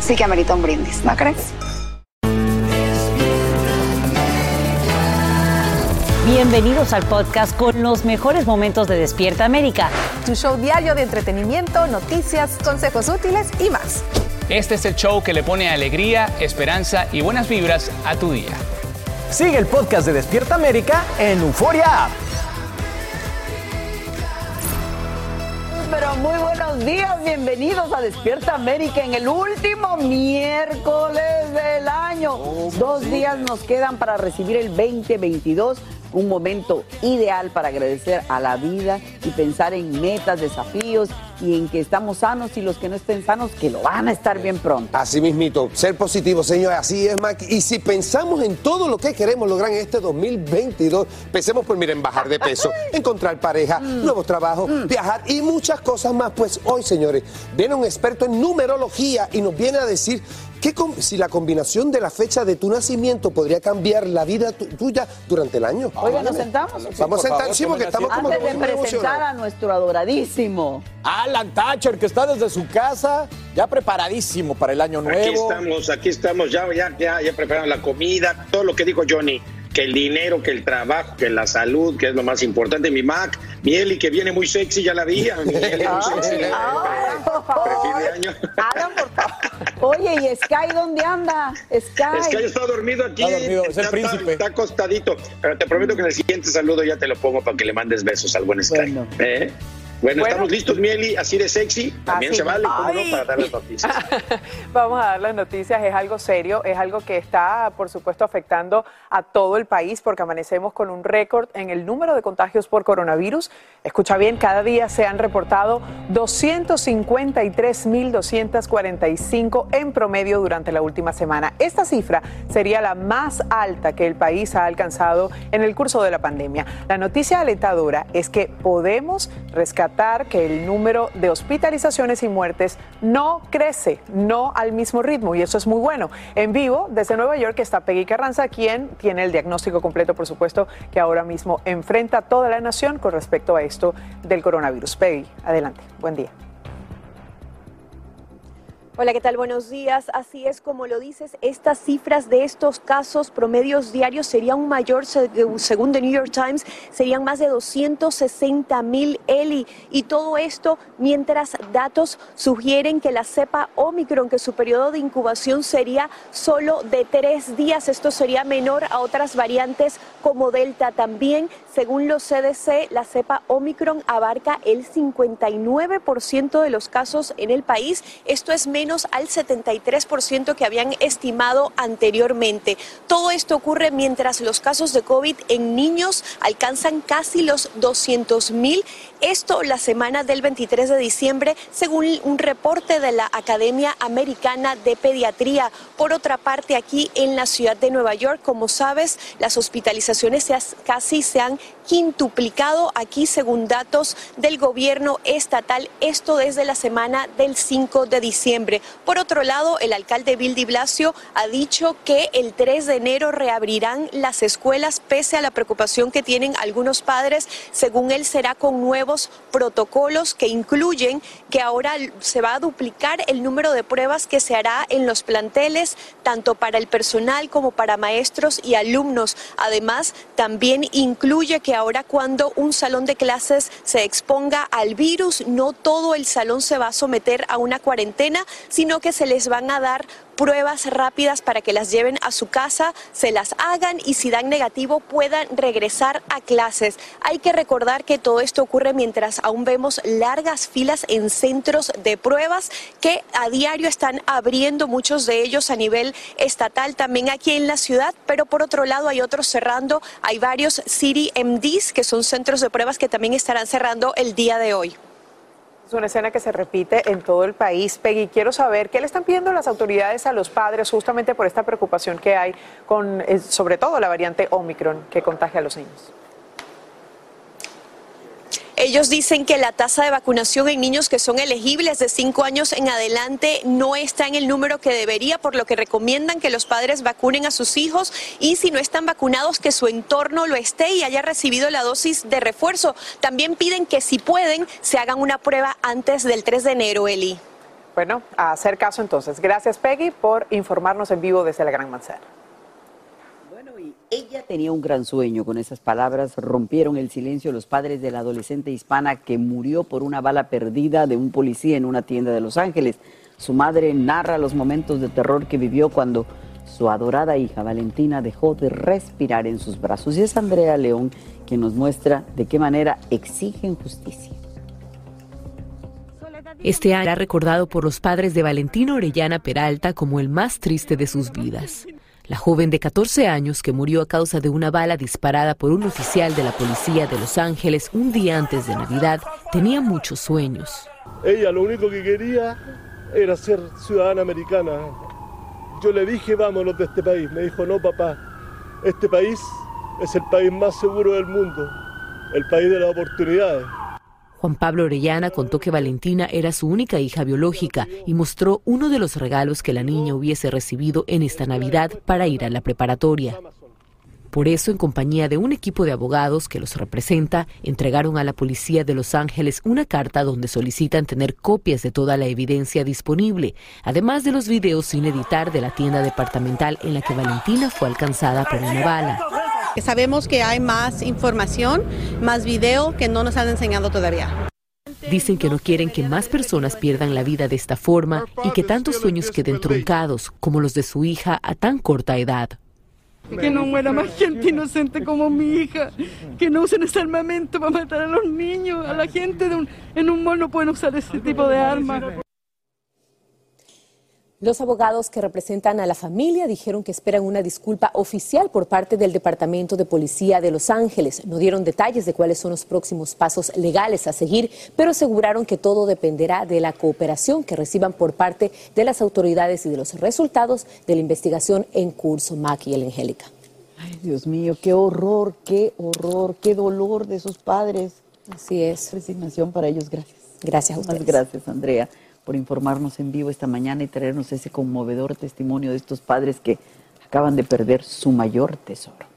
sí que amerita un brindis, ¿no crees? Bienvenidos al podcast con los mejores momentos de Despierta América. Tu show diario de entretenimiento, noticias, consejos útiles y más. Este es el show que le pone alegría, esperanza y buenas vibras a tu día. Sigue el podcast de Despierta América en Euforia App. Pero muy buenos días, bienvenidos a Despierta América en el último miércoles del año. Dos días nos quedan para recibir el 2022, un momento ideal para agradecer a la vida y pensar en metas, desafíos y en que estamos sanos y los que no estén sanos que lo van a estar bien pronto. Así mismito, ser positivo, señor, así es, Mac. Y si pensamos en todo lo que queremos lograr en este 2022, pensemos por, miren, bajar de peso, encontrar pareja, nuevos trabajos, viajar y muchas cosas más. Pues hoy, señores, viene un experto en numerología y nos viene a decir que si la combinación de la fecha de tu nacimiento podría cambiar la vida tu- tuya durante el año. Oiga, ¿nos sentamos? Vamos a sentar, sí, porque estamos como Antes de presentar a nuestro adoradísimo. Alan Thatcher, que está desde su casa, ya preparadísimo para el año nuevo. Aquí estamos, aquí estamos, ya, ya, ya, ya prepararon la comida, todo lo que dijo Johnny, que el dinero, que el trabajo, que la salud, que es lo más importante. Mi Mac, mi Eli, que viene muy sexy, ya la vi. Muy sexy. Pre- fin de año. Oye, ¿y Sky dónde anda? Sky. Yo está dormido aquí. Está dormido, es el Está- príncipe. Está acostadito. Pero te prometo que en el siguiente saludo ya te lo pongo para que le mandes besos al buen Sky. Bueno. ¿Eh? Bueno, Bueno. estamos listos, Mieli, así de sexy. También Así. se vale, ¿cómo no? Para dar las noticias. Vamos a dar las noticias, es algo serio, es algo que está, por supuesto, afectando a todo el país porque amanecemos con un récord en el número de contagios por coronavirus. Escucha bien, cada día se han reportado 253.245 en promedio durante la última semana. Esta cifra sería la más alta que el país ha alcanzado en el curso de la pandemia. La noticia alentadora es que podemos rescatar que el número de hospitalizaciones y muertes no crece, no al mismo ritmo, y eso es muy bueno. En vivo, desde Nueva York, está Peggy Carranza, quien tiene el diagnóstico completo, por supuesto, que ahora mismo enfrenta toda la nación con respecto a esto del coronavirus. Peggy, adelante, buen día. Hola, ¿qué tal? Buenos días. Así es como lo dices, estas cifras de estos casos promedios diarios serían mayor, se- según The New York Times, serían más de 260 mil Eli. Y todo esto mientras datos sugieren que la cepa Omicron, que su periodo de incubación sería solo de tres días, esto sería menor a otras variantes como Delta. También, según los CDC, la cepa Omicron abarca el 59% de los casos en el país. Esto es menos al 73% que habían estimado anteriormente. Todo esto ocurre mientras los casos de COVID en niños alcanzan casi los 200 mil. Esto la semana del 23 de diciembre, según un reporte de la Academia Americana de Pediatría. Por otra parte, aquí en la ciudad de Nueva York, como sabes, las hospitalizaciones casi se han quintuplicado aquí según datos del gobierno estatal, esto desde la semana del 5 de diciembre. Por otro lado, el alcalde Bill de Blasio ha dicho que el 3 de enero reabrirán las escuelas pese a la preocupación que tienen algunos padres. Según él, será con nuevos protocolos que incluyen que ahora se va a duplicar el número de pruebas que se hará en los planteles, tanto para el personal como para maestros y alumnos. Además, también incluye que ahora cuando un salón de clases se exponga al virus, no todo el salón se va a someter a una cuarentena, sino que se les van a dar pruebas rápidas para que las lleven a su casa, se las hagan y si dan negativo puedan regresar a clases. Hay que recordar que todo esto ocurre mientras aún vemos largas filas en centros de pruebas que a diario están abriendo muchos de ellos a nivel estatal, también aquí en la ciudad, pero por otro lado hay otros cerrando. Hay varios City MDs que son centros de pruebas que también estarán cerrando el día de hoy. Es una escena que se repite en todo el país. Peggy, quiero saber qué le están pidiendo las autoridades a los padres justamente por esta preocupación que hay con, eh, sobre todo, la variante Omicron que contagia a los niños. Ellos dicen que la tasa de vacunación en niños que son elegibles de 5 años en adelante no está en el número que debería, por lo que recomiendan que los padres vacunen a sus hijos y si no están vacunados que su entorno lo esté y haya recibido la dosis de refuerzo. También piden que si pueden se hagan una prueba antes del 3 de enero, Eli. Bueno, a hacer caso entonces. Gracias Peggy por informarnos en vivo desde la Gran Manzana. Ella tenía un gran sueño. Con esas palabras rompieron el silencio los padres de la adolescente hispana que murió por una bala perdida de un policía en una tienda de Los Ángeles. Su madre narra los momentos de terror que vivió cuando su adorada hija Valentina dejó de respirar en sus brazos. Y es Andrea León quien nos muestra de qué manera exigen justicia. Este año ha recordado por los padres de Valentina Orellana Peralta como el más triste de sus vidas. La joven de 14 años que murió a causa de una bala disparada por un oficial de la policía de Los Ángeles un día antes de Navidad tenía muchos sueños. Ella lo único que quería era ser ciudadana americana. Yo le dije, vámonos de este país. Me dijo, no, papá, este país es el país más seguro del mundo, el país de las oportunidades. Juan Pablo Orellana contó que Valentina era su única hija biológica y mostró uno de los regalos que la niña hubiese recibido en esta Navidad para ir a la preparatoria. Por eso, en compañía de un equipo de abogados que los representa, entregaron a la policía de Los Ángeles una carta donde solicitan tener copias de toda la evidencia disponible, además de los videos sin editar de la tienda departamental en la que Valentina fue alcanzada por una bala. Sabemos que hay más información, más video que no nos han enseñado todavía. Dicen que no quieren que más personas pierdan la vida de esta forma y que tantos sueños queden truncados como los de su hija a tan corta edad. Que no muera más gente inocente como mi hija, que no usen ese armamento para matar a los niños, a la gente de un, en un mall no pueden usar ese tipo de armas. Los abogados que representan a la familia dijeron que esperan una disculpa oficial por parte del Departamento de Policía de Los Ángeles. No dieron detalles de cuáles son los próximos pasos legales a seguir, pero aseguraron que todo dependerá de la cooperación que reciban por parte de las autoridades y de los resultados de la investigación en curso, Mac y el Angélica. Ay, Dios mío, qué horror, qué horror, qué dolor de esos padres. Así es. Resignación para ellos, gracias. Gracias a ustedes. gracias, Andrea por informarnos en vivo esta mañana y traernos ese conmovedor testimonio de estos padres que acaban de perder su mayor tesoro.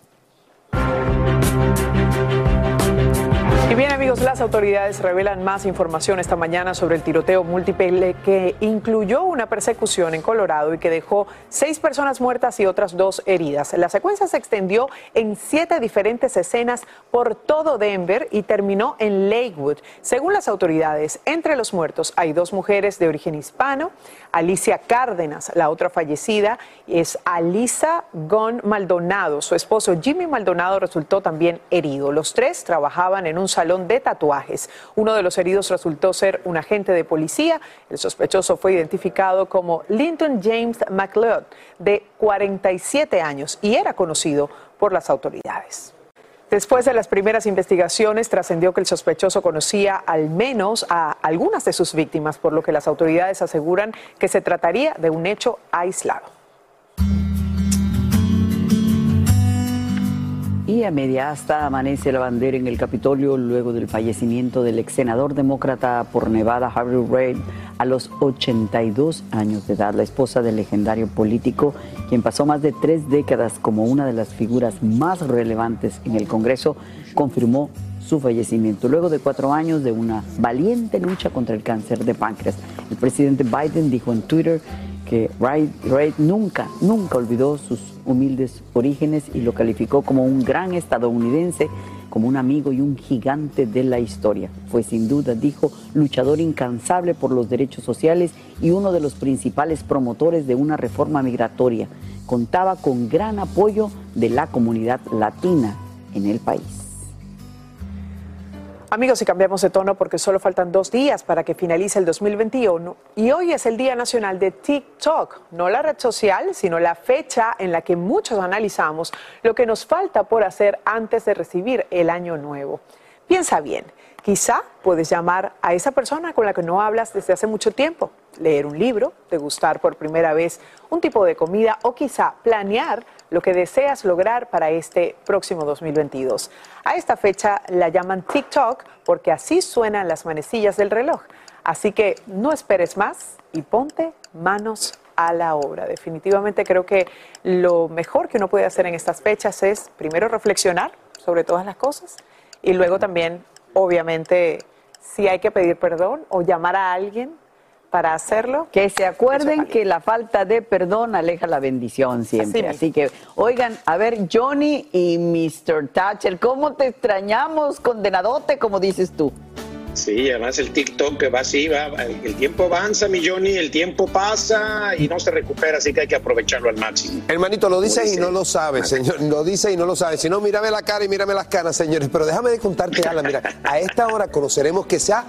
Y bien amigos, las autoridades revelan más información esta mañana sobre el tiroteo múltiple que incluyó una persecución en Colorado y que dejó seis personas muertas y otras dos heridas. La secuencia se extendió en siete diferentes escenas por todo Denver y terminó en Lakewood. Según las autoridades, entre los muertos hay dos mujeres de origen hispano, Alicia Cárdenas, la otra fallecida es Alisa Gon Maldonado. Su esposo Jimmy Maldonado resultó también herido. Los tres trabajaban en un salón de tatuajes. Uno de los heridos resultó ser un agente de policía. El sospechoso fue identificado como Linton James McLeod, de 47 años, y era conocido por las autoridades. Después de las primeras investigaciones, trascendió que el sospechoso conocía al menos a algunas de sus víctimas, por lo que las autoridades aseguran que se trataría de un hecho aislado. Y a media asta amanece la bandera en el Capitolio luego del fallecimiento del ex senador demócrata por Nevada, Harry Reid, a los 82 años de edad. La esposa del legendario político, quien pasó más de tres décadas como una de las figuras más relevantes en el Congreso, confirmó su fallecimiento luego de cuatro años de una valiente lucha contra el cáncer de páncreas. El presidente Biden dijo en Twitter que Wright, nunca, nunca olvidó sus humildes orígenes y lo calificó como un gran estadounidense, como un amigo y un gigante de la historia. Fue sin duda, dijo, luchador incansable por los derechos sociales y uno de los principales promotores de una reforma migratoria. Contaba con gran apoyo de la comunidad latina en el país. Amigos, y cambiamos de tono porque solo faltan dos días para que finalice el 2021 y hoy es el Día Nacional de TikTok, no la red social, sino la fecha en la que muchos analizamos lo que nos falta por hacer antes de recibir el año nuevo. Piensa bien, quizá puedes llamar a esa persona con la que no hablas desde hace mucho tiempo, leer un libro, degustar por primera vez un tipo de comida o quizá planear lo que deseas lograr para este próximo 2022. A esta fecha la llaman TikTok porque así suenan las manecillas del reloj. Así que no esperes más y ponte manos a la obra. Definitivamente creo que lo mejor que uno puede hacer en estas fechas es primero reflexionar sobre todas las cosas y luego también, obviamente, si hay que pedir perdón o llamar a alguien para hacerlo. Que se acuerden que la falta de perdón aleja la bendición siempre. Así, que, oigan, a ver, Johnny y Mr. Thatcher, ¿cómo te extrañamos, condenadote, como dices tú? Sí, además el TikTok que va así, va, el tiempo avanza, mi Johnny, el tiempo pasa y no se recupera, así que hay que aprovecharlo al máximo. Hermanito, lo dice y no lo sabe, señor, lo dice y no lo sabe. Si no, mírame la cara y mírame las caras, señores. Pero déjame de contarte, Alan, mira, a esta hora conoceremos que se ha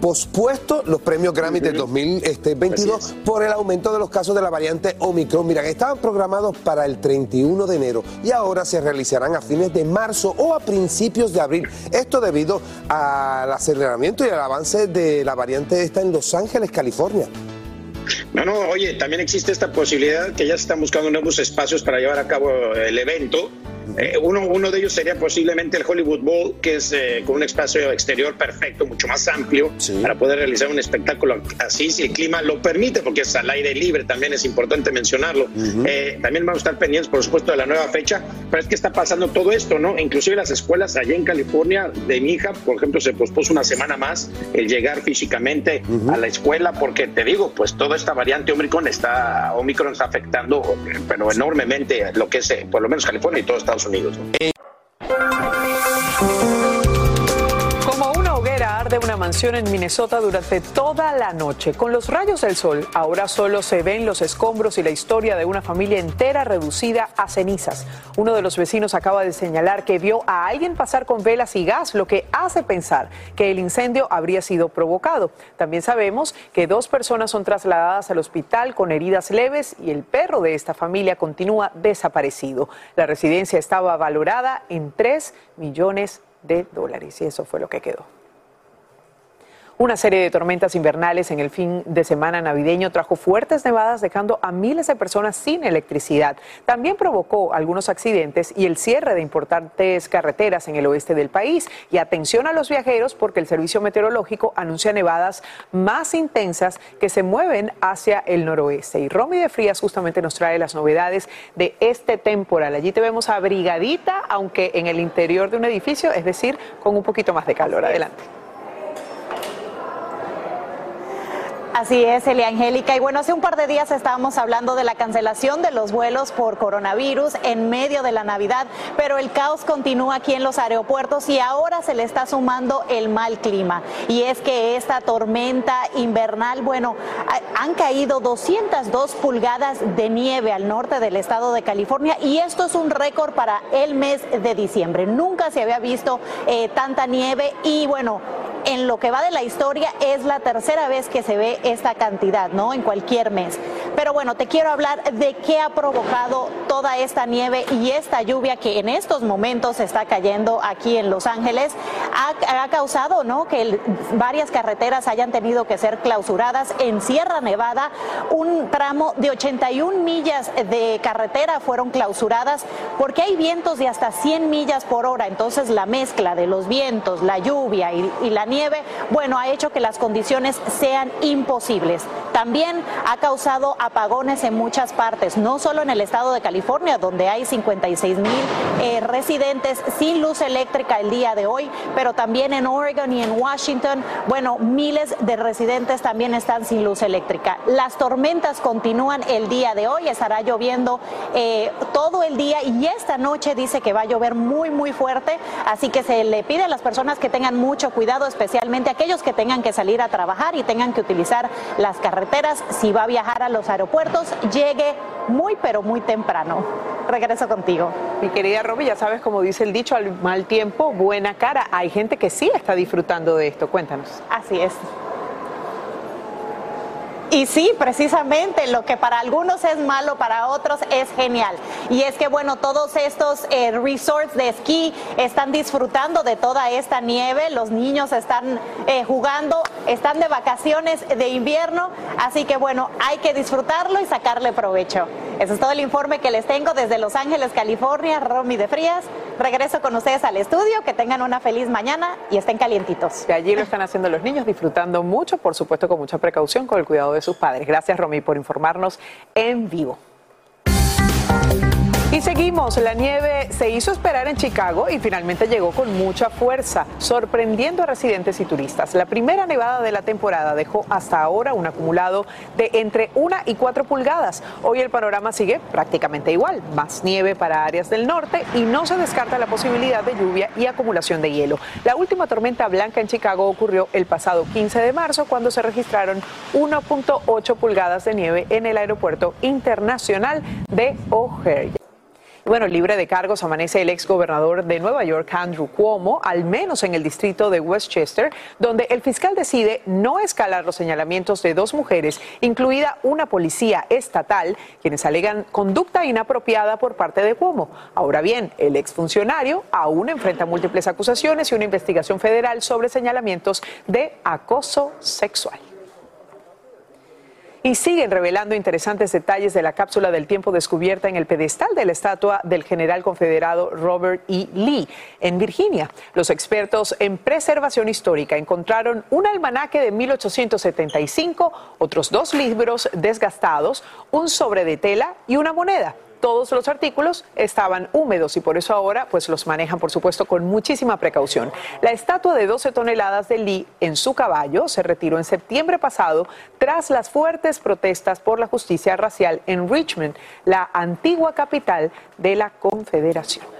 pospuesto los premios Grammy del 2022 por el aumento de los casos de la variante Omicron. Miren, estaban programados para el 31 de enero y ahora se realizarán a fines de marzo o a principios de abril. Esto debido al aceleramiento y al avance de la variante esta en Los Ángeles, California. No, no, oye, también existe esta posibilidad que ya se están buscando nuevos espacios para llevar a cabo el evento eh, uno, uno de ellos sería posiblemente el Hollywood Bowl, que es eh, con un espacio exterior perfecto, mucho más amplio, para poder realizar un espectáculo así, si el clima lo permite, porque es al aire libre, también es importante mencionarlo. Eh, también vamos a estar pendientes, por supuesto, de la nueva fecha, pero es que está pasando todo esto, ¿no? Inclusive las escuelas allá en California, de mi hija, por ejemplo, se pospuso una semana más el llegar físicamente a la escuela, porque te digo, pues toda esta variante Omicron está, Omicron está afectando, pero enormemente lo que es, por lo menos California y todo Estados Unidos. Arde una mansión en Minnesota durante toda la noche. Con los rayos del sol, ahora solo se ven los escombros y la historia de una familia entera reducida a cenizas. Uno de los vecinos acaba de señalar que vio a alguien pasar con velas y gas, lo que hace pensar que el incendio habría sido provocado. También sabemos que dos personas son trasladadas al hospital con heridas leves y el perro de esta familia continúa desaparecido. La residencia estaba valorada en 3 millones de dólares y eso fue lo que quedó. Una serie de tormentas invernales en el fin de semana navideño trajo fuertes nevadas dejando a miles de personas sin electricidad. También provocó algunos accidentes y el cierre de importantes carreteras en el oeste del país. Y atención a los viajeros porque el servicio meteorológico anuncia nevadas más intensas que se mueven hacia el noroeste. Y Romy de Frías justamente nos trae las novedades de este temporal. Allí te vemos abrigadita, aunque en el interior de un edificio, es decir, con un poquito más de calor. Adelante. Así es, Elia Angélica. Y bueno, hace un par de días estábamos hablando de la cancelación de los vuelos por coronavirus en medio de la Navidad, pero el caos continúa aquí en los aeropuertos y ahora se le está sumando el mal clima. Y es que esta tormenta invernal, bueno, han caído 202 pulgadas de nieve al norte del estado de California y esto es un récord para el mes de diciembre. Nunca se había visto eh, tanta nieve y bueno, en lo que va de la historia es la tercera vez que se ve esta cantidad, ¿no? En cualquier mes. Pero bueno, te quiero hablar de qué ha provocado toda esta nieve y esta lluvia que en estos momentos está cayendo aquí en Los Ángeles. Ha, causado ¿no? que varias carreteras hayan tenido que ser clausuradas. En Sierra Nevada, un tramo de 81 millas de carretera fueron clausuradas porque hay vientos de hasta 100 millas por hora. Entonces la mezcla de los vientos, la lluvia y, y la nieve, bueno, ha hecho que las condiciones sean imposibles. También ha causado apagones en muchas partes, no solo en el estado de California, donde hay 56 mil eh, residentes sin luz eléctrica el día de hoy, pero también en Oregon y en Washington, bueno, miles de residentes también están sin luz eléctrica. Las tormentas continúan el día de hoy, estará lloviendo eh, todo el día y esta noche dice que va a llover muy, muy fuerte, así que se le pide a las personas que tengan mucho cuidado, especialmente aquellos que tengan que salir a trabajar y tengan que utilizar las carreteras. Si va a viajar a los aeropuertos, llegue muy, pero muy temprano. Regreso contigo. Mi querida Romy, ya sabes, como dice el dicho, al mal tiempo, buena cara. Hay gente que sí está disfrutando de esto. Cuéntanos. Así es. Y sí, precisamente, lo que para algunos es malo, para otros es genial. Y es que, bueno, todos estos eh, resorts de esquí están disfrutando de toda esta nieve, los niños están eh, jugando, están de vacaciones de invierno, así que, bueno, hay que disfrutarlo y sacarle provecho. Ese es todo el informe que les tengo desde Los Ángeles, California, Romy de Frías. Regreso con ustedes al estudio, que tengan una feliz mañana y estén calientitos. Que allí lo están haciendo los niños, disfrutando mucho, por supuesto, con mucha precaución, con el cuidado de sus padres. Gracias, Romy, por informarnos en vivo. Seguimos, la nieve se hizo esperar en Chicago y finalmente llegó con mucha fuerza, sorprendiendo a residentes y turistas. La primera nevada de la temporada dejó hasta ahora un acumulado de entre 1 y 4 pulgadas. Hoy el panorama sigue prácticamente igual, más nieve para áreas del norte y no se descarta la posibilidad de lluvia y acumulación de hielo. La última tormenta blanca en Chicago ocurrió el pasado 15 de marzo cuando se registraron 1.8 pulgadas de nieve en el aeropuerto internacional de O'Hare. Bueno, libre de cargos amanece el ex gobernador de Nueva York, Andrew Cuomo, al menos en el distrito de Westchester, donde el fiscal decide no escalar los señalamientos de dos mujeres, incluida una policía estatal, quienes alegan conducta inapropiada por parte de Cuomo. Ahora bien, el exfuncionario aún enfrenta múltiples acusaciones y una investigación federal sobre señalamientos de acoso sexual. Y siguen revelando interesantes detalles de la cápsula del tiempo descubierta en el pedestal de la estatua del general confederado Robert E. Lee en Virginia. Los expertos en preservación histórica encontraron un almanaque de 1875, otros dos libros desgastados, un sobre de tela y una moneda todos los artículos estaban húmedos y por eso ahora pues los manejan por supuesto con muchísima precaución. La estatua de 12 toneladas de Lee en su caballo se retiró en septiembre pasado tras las fuertes protestas por la justicia racial en Richmond, la antigua capital de la Confederación.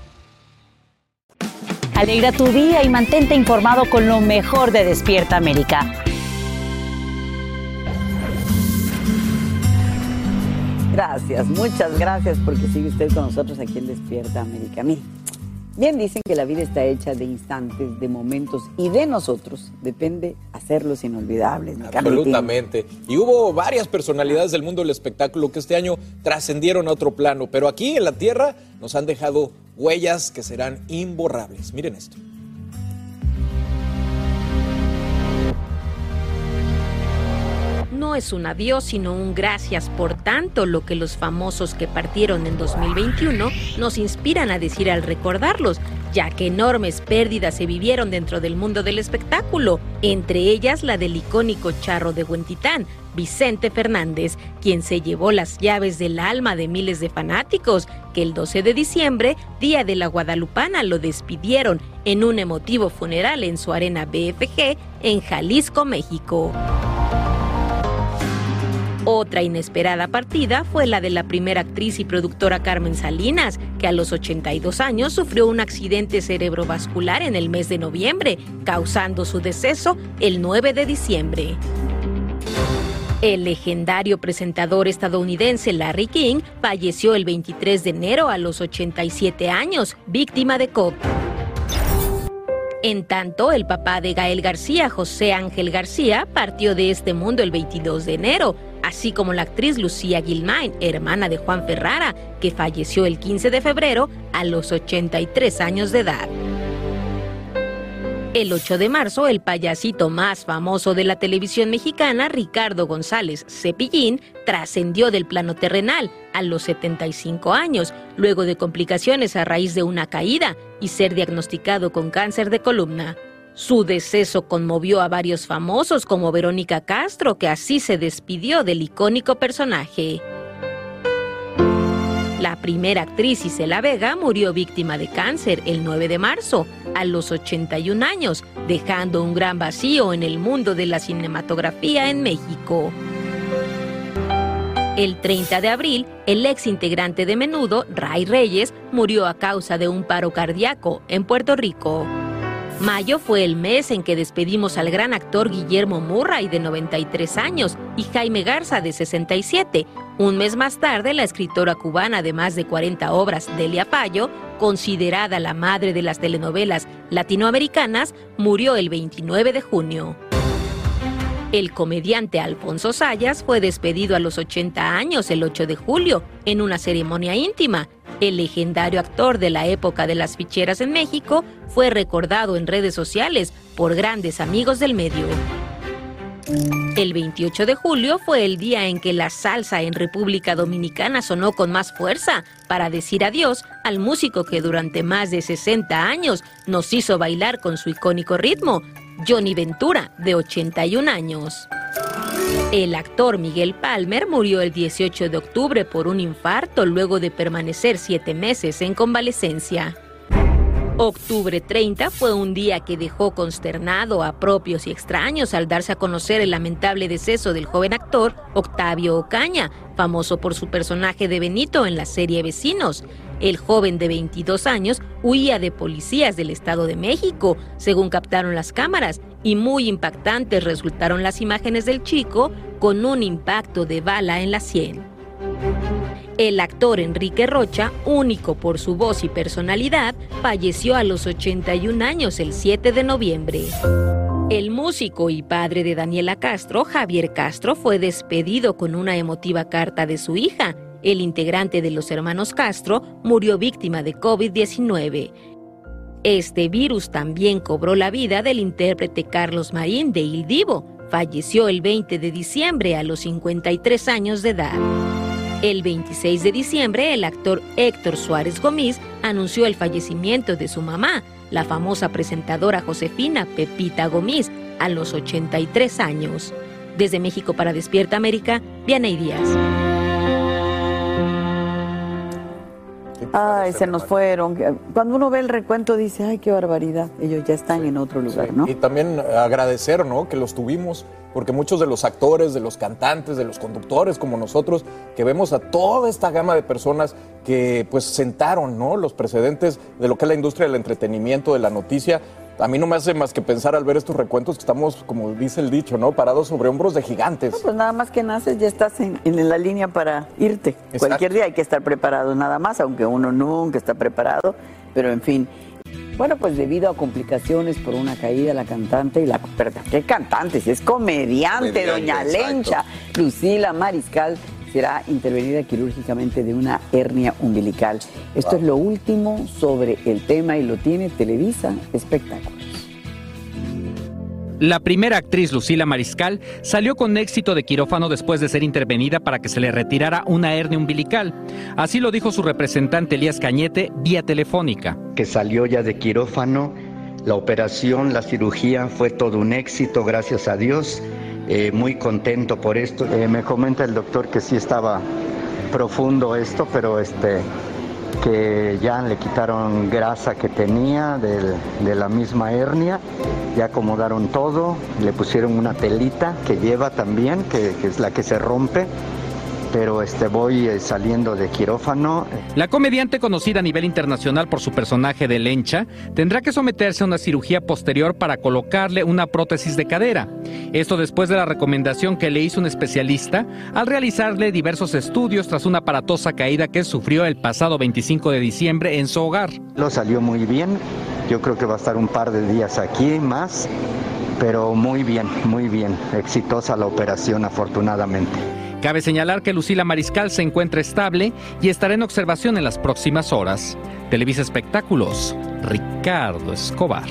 Alegra tu día y mantente informado con lo mejor de Despierta América. Gracias, muchas gracias porque sigue usted con nosotros aquí en Despierta América. Bien dicen que la vida está hecha de instantes, de momentos y de nosotros depende hacerlos inolvidables. Absolutamente. Y hubo varias personalidades del mundo del espectáculo que este año trascendieron a otro plano, pero aquí en la Tierra nos han dejado huellas que serán imborrables. Miren esto. No es un adiós, sino un gracias por tanto, lo que los famosos que partieron en 2021 nos inspiran a decir al recordarlos, ya que enormes pérdidas se vivieron dentro del mundo del espectáculo, entre ellas la del icónico charro de Huentitán, Vicente Fernández, quien se llevó las llaves del alma de miles de fanáticos, que el 12 de diciembre, día de la Guadalupana, lo despidieron en un emotivo funeral en su arena BFG en Jalisco, México. Otra inesperada partida fue la de la primera actriz y productora Carmen Salinas, que a los 82 años sufrió un accidente cerebrovascular en el mes de noviembre, causando su deceso el 9 de diciembre. El legendario presentador estadounidense Larry King falleció el 23 de enero a los 87 años, víctima de COVID. En tanto, el papá de Gael García, José Ángel García, partió de este mundo el 22 de enero, así como la actriz Lucía Gilmain, hermana de Juan Ferrara, que falleció el 15 de febrero a los 83 años de edad. El 8 de marzo, el payasito más famoso de la televisión mexicana, Ricardo González Cepillín, trascendió del plano terrenal a los 75 años, luego de complicaciones a raíz de una caída y ser diagnosticado con cáncer de columna. Su deceso conmovió a varios famosos como Verónica Castro, que así se despidió del icónico personaje. La primera actriz Isela Vega murió víctima de cáncer el 9 de marzo, a los 81 años, dejando un gran vacío en el mundo de la cinematografía en México. El 30 de abril, el ex integrante de Menudo, Ray Reyes, murió a causa de un paro cardíaco en Puerto Rico. Mayo fue el mes en que despedimos al gran actor Guillermo Murray, de 93 años, y Jaime Garza, de 67. Un mes más tarde, la escritora cubana de más de 40 obras, Delia Payo, considerada la madre de las telenovelas latinoamericanas, murió el 29 de junio. El comediante Alfonso Sayas fue despedido a los 80 años el 8 de julio en una ceremonia íntima. El legendario actor de la época de las ficheras en México fue recordado en redes sociales por grandes amigos del medio. El 28 de julio fue el día en que la salsa en República Dominicana sonó con más fuerza para decir adiós al músico que durante más de 60 años nos hizo bailar con su icónico ritmo, Johnny Ventura, de 81 años. El actor Miguel Palmer murió el 18 de octubre por un infarto luego de permanecer siete meses en convalecencia. Octubre 30 fue un día que dejó consternado a propios y extraños al darse a conocer el lamentable deceso del joven actor Octavio Ocaña, famoso por su personaje de Benito en la serie Vecinos. El joven de 22 años huía de policías del Estado de México, según captaron las cámaras, y muy impactantes resultaron las imágenes del chico con un impacto de bala en la sien. El actor Enrique Rocha, único por su voz y personalidad, falleció a los 81 años el 7 de noviembre. El músico y padre de Daniela Castro, Javier Castro, fue despedido con una emotiva carta de su hija. El integrante de los hermanos Castro murió víctima de COVID-19. Este virus también cobró la vida del intérprete Carlos Marín de Il Divo. Falleció el 20 de diciembre a los 53 años de edad. El 26 de diciembre, el actor Héctor Suárez Gómez anunció el fallecimiento de su mamá, la famosa presentadora Josefina Pepita Gómez, a los 83 años. Desde México para Despierta América, Vianey Díaz. Ay, se nos fueron. Cuando uno ve el recuento dice, ay, qué barbaridad. Ellos ya están en otro lugar, ¿no? Y también agradecer, ¿no? Que los tuvimos, porque muchos de los actores, de los cantantes, de los conductores como nosotros, que vemos a toda esta gama de personas que pues sentaron, ¿no? Los precedentes de lo que es la industria del entretenimiento, de la noticia, a mí no me hace más que pensar al ver estos recuentos que estamos, como dice el dicho, ¿no? Parados sobre hombros de gigantes. No, pues nada más que naces ya estás en, en la línea para irte. Exacto. Cualquier día hay que estar preparado nada más, aunque uno nunca está preparado, pero en fin. Bueno, pues debido a complicaciones por una caída, la cantante y la... ¿Qué cantante? Si es comediante, Comediante, doña exacto. Lencha, Lucila Mariscal, será intervenida quirúrgicamente de una hernia umbilical. Esto es lo último sobre el tema y lo tiene Televisa Espectáculos. La primera actriz, Lucila Mariscal, salió con éxito de quirófano después de ser intervenida para que se le retirara una hernia umbilical. Así lo dijo su representante Elías Cañete vía telefónica. Que salió ya de quirófano, la operación, la cirugía fue todo un éxito, gracias a Dios. Eh, muy contento por esto. Eh, me comenta el doctor que sí estaba profundo esto, pero este que ya le quitaron grasa que tenía de, la misma hernia, ya acomodaron todo, le pusieron una telita que lleva también, que es la que se rompe pero este, voy eh, saliendo de quirófano. La comediante conocida a nivel internacional por su personaje de Lencha tendrá que someterse a una cirugía posterior para colocarle una prótesis de cadera. Esto después de la recomendación que le hizo un especialista al realizarle diversos estudios tras una aparatosa caída que sufrió el pasado 25 de diciembre en su hogar. Lo salió muy bien, yo creo que va a estar un par de días aquí más, pero muy bien, muy bien, exitosa la operación afortunadamente. Cabe señalar que Lucila Mariscal se encuentra estable y estará en observación en las próximas horas. Televisa Espectáculos, Ricardo Escobar.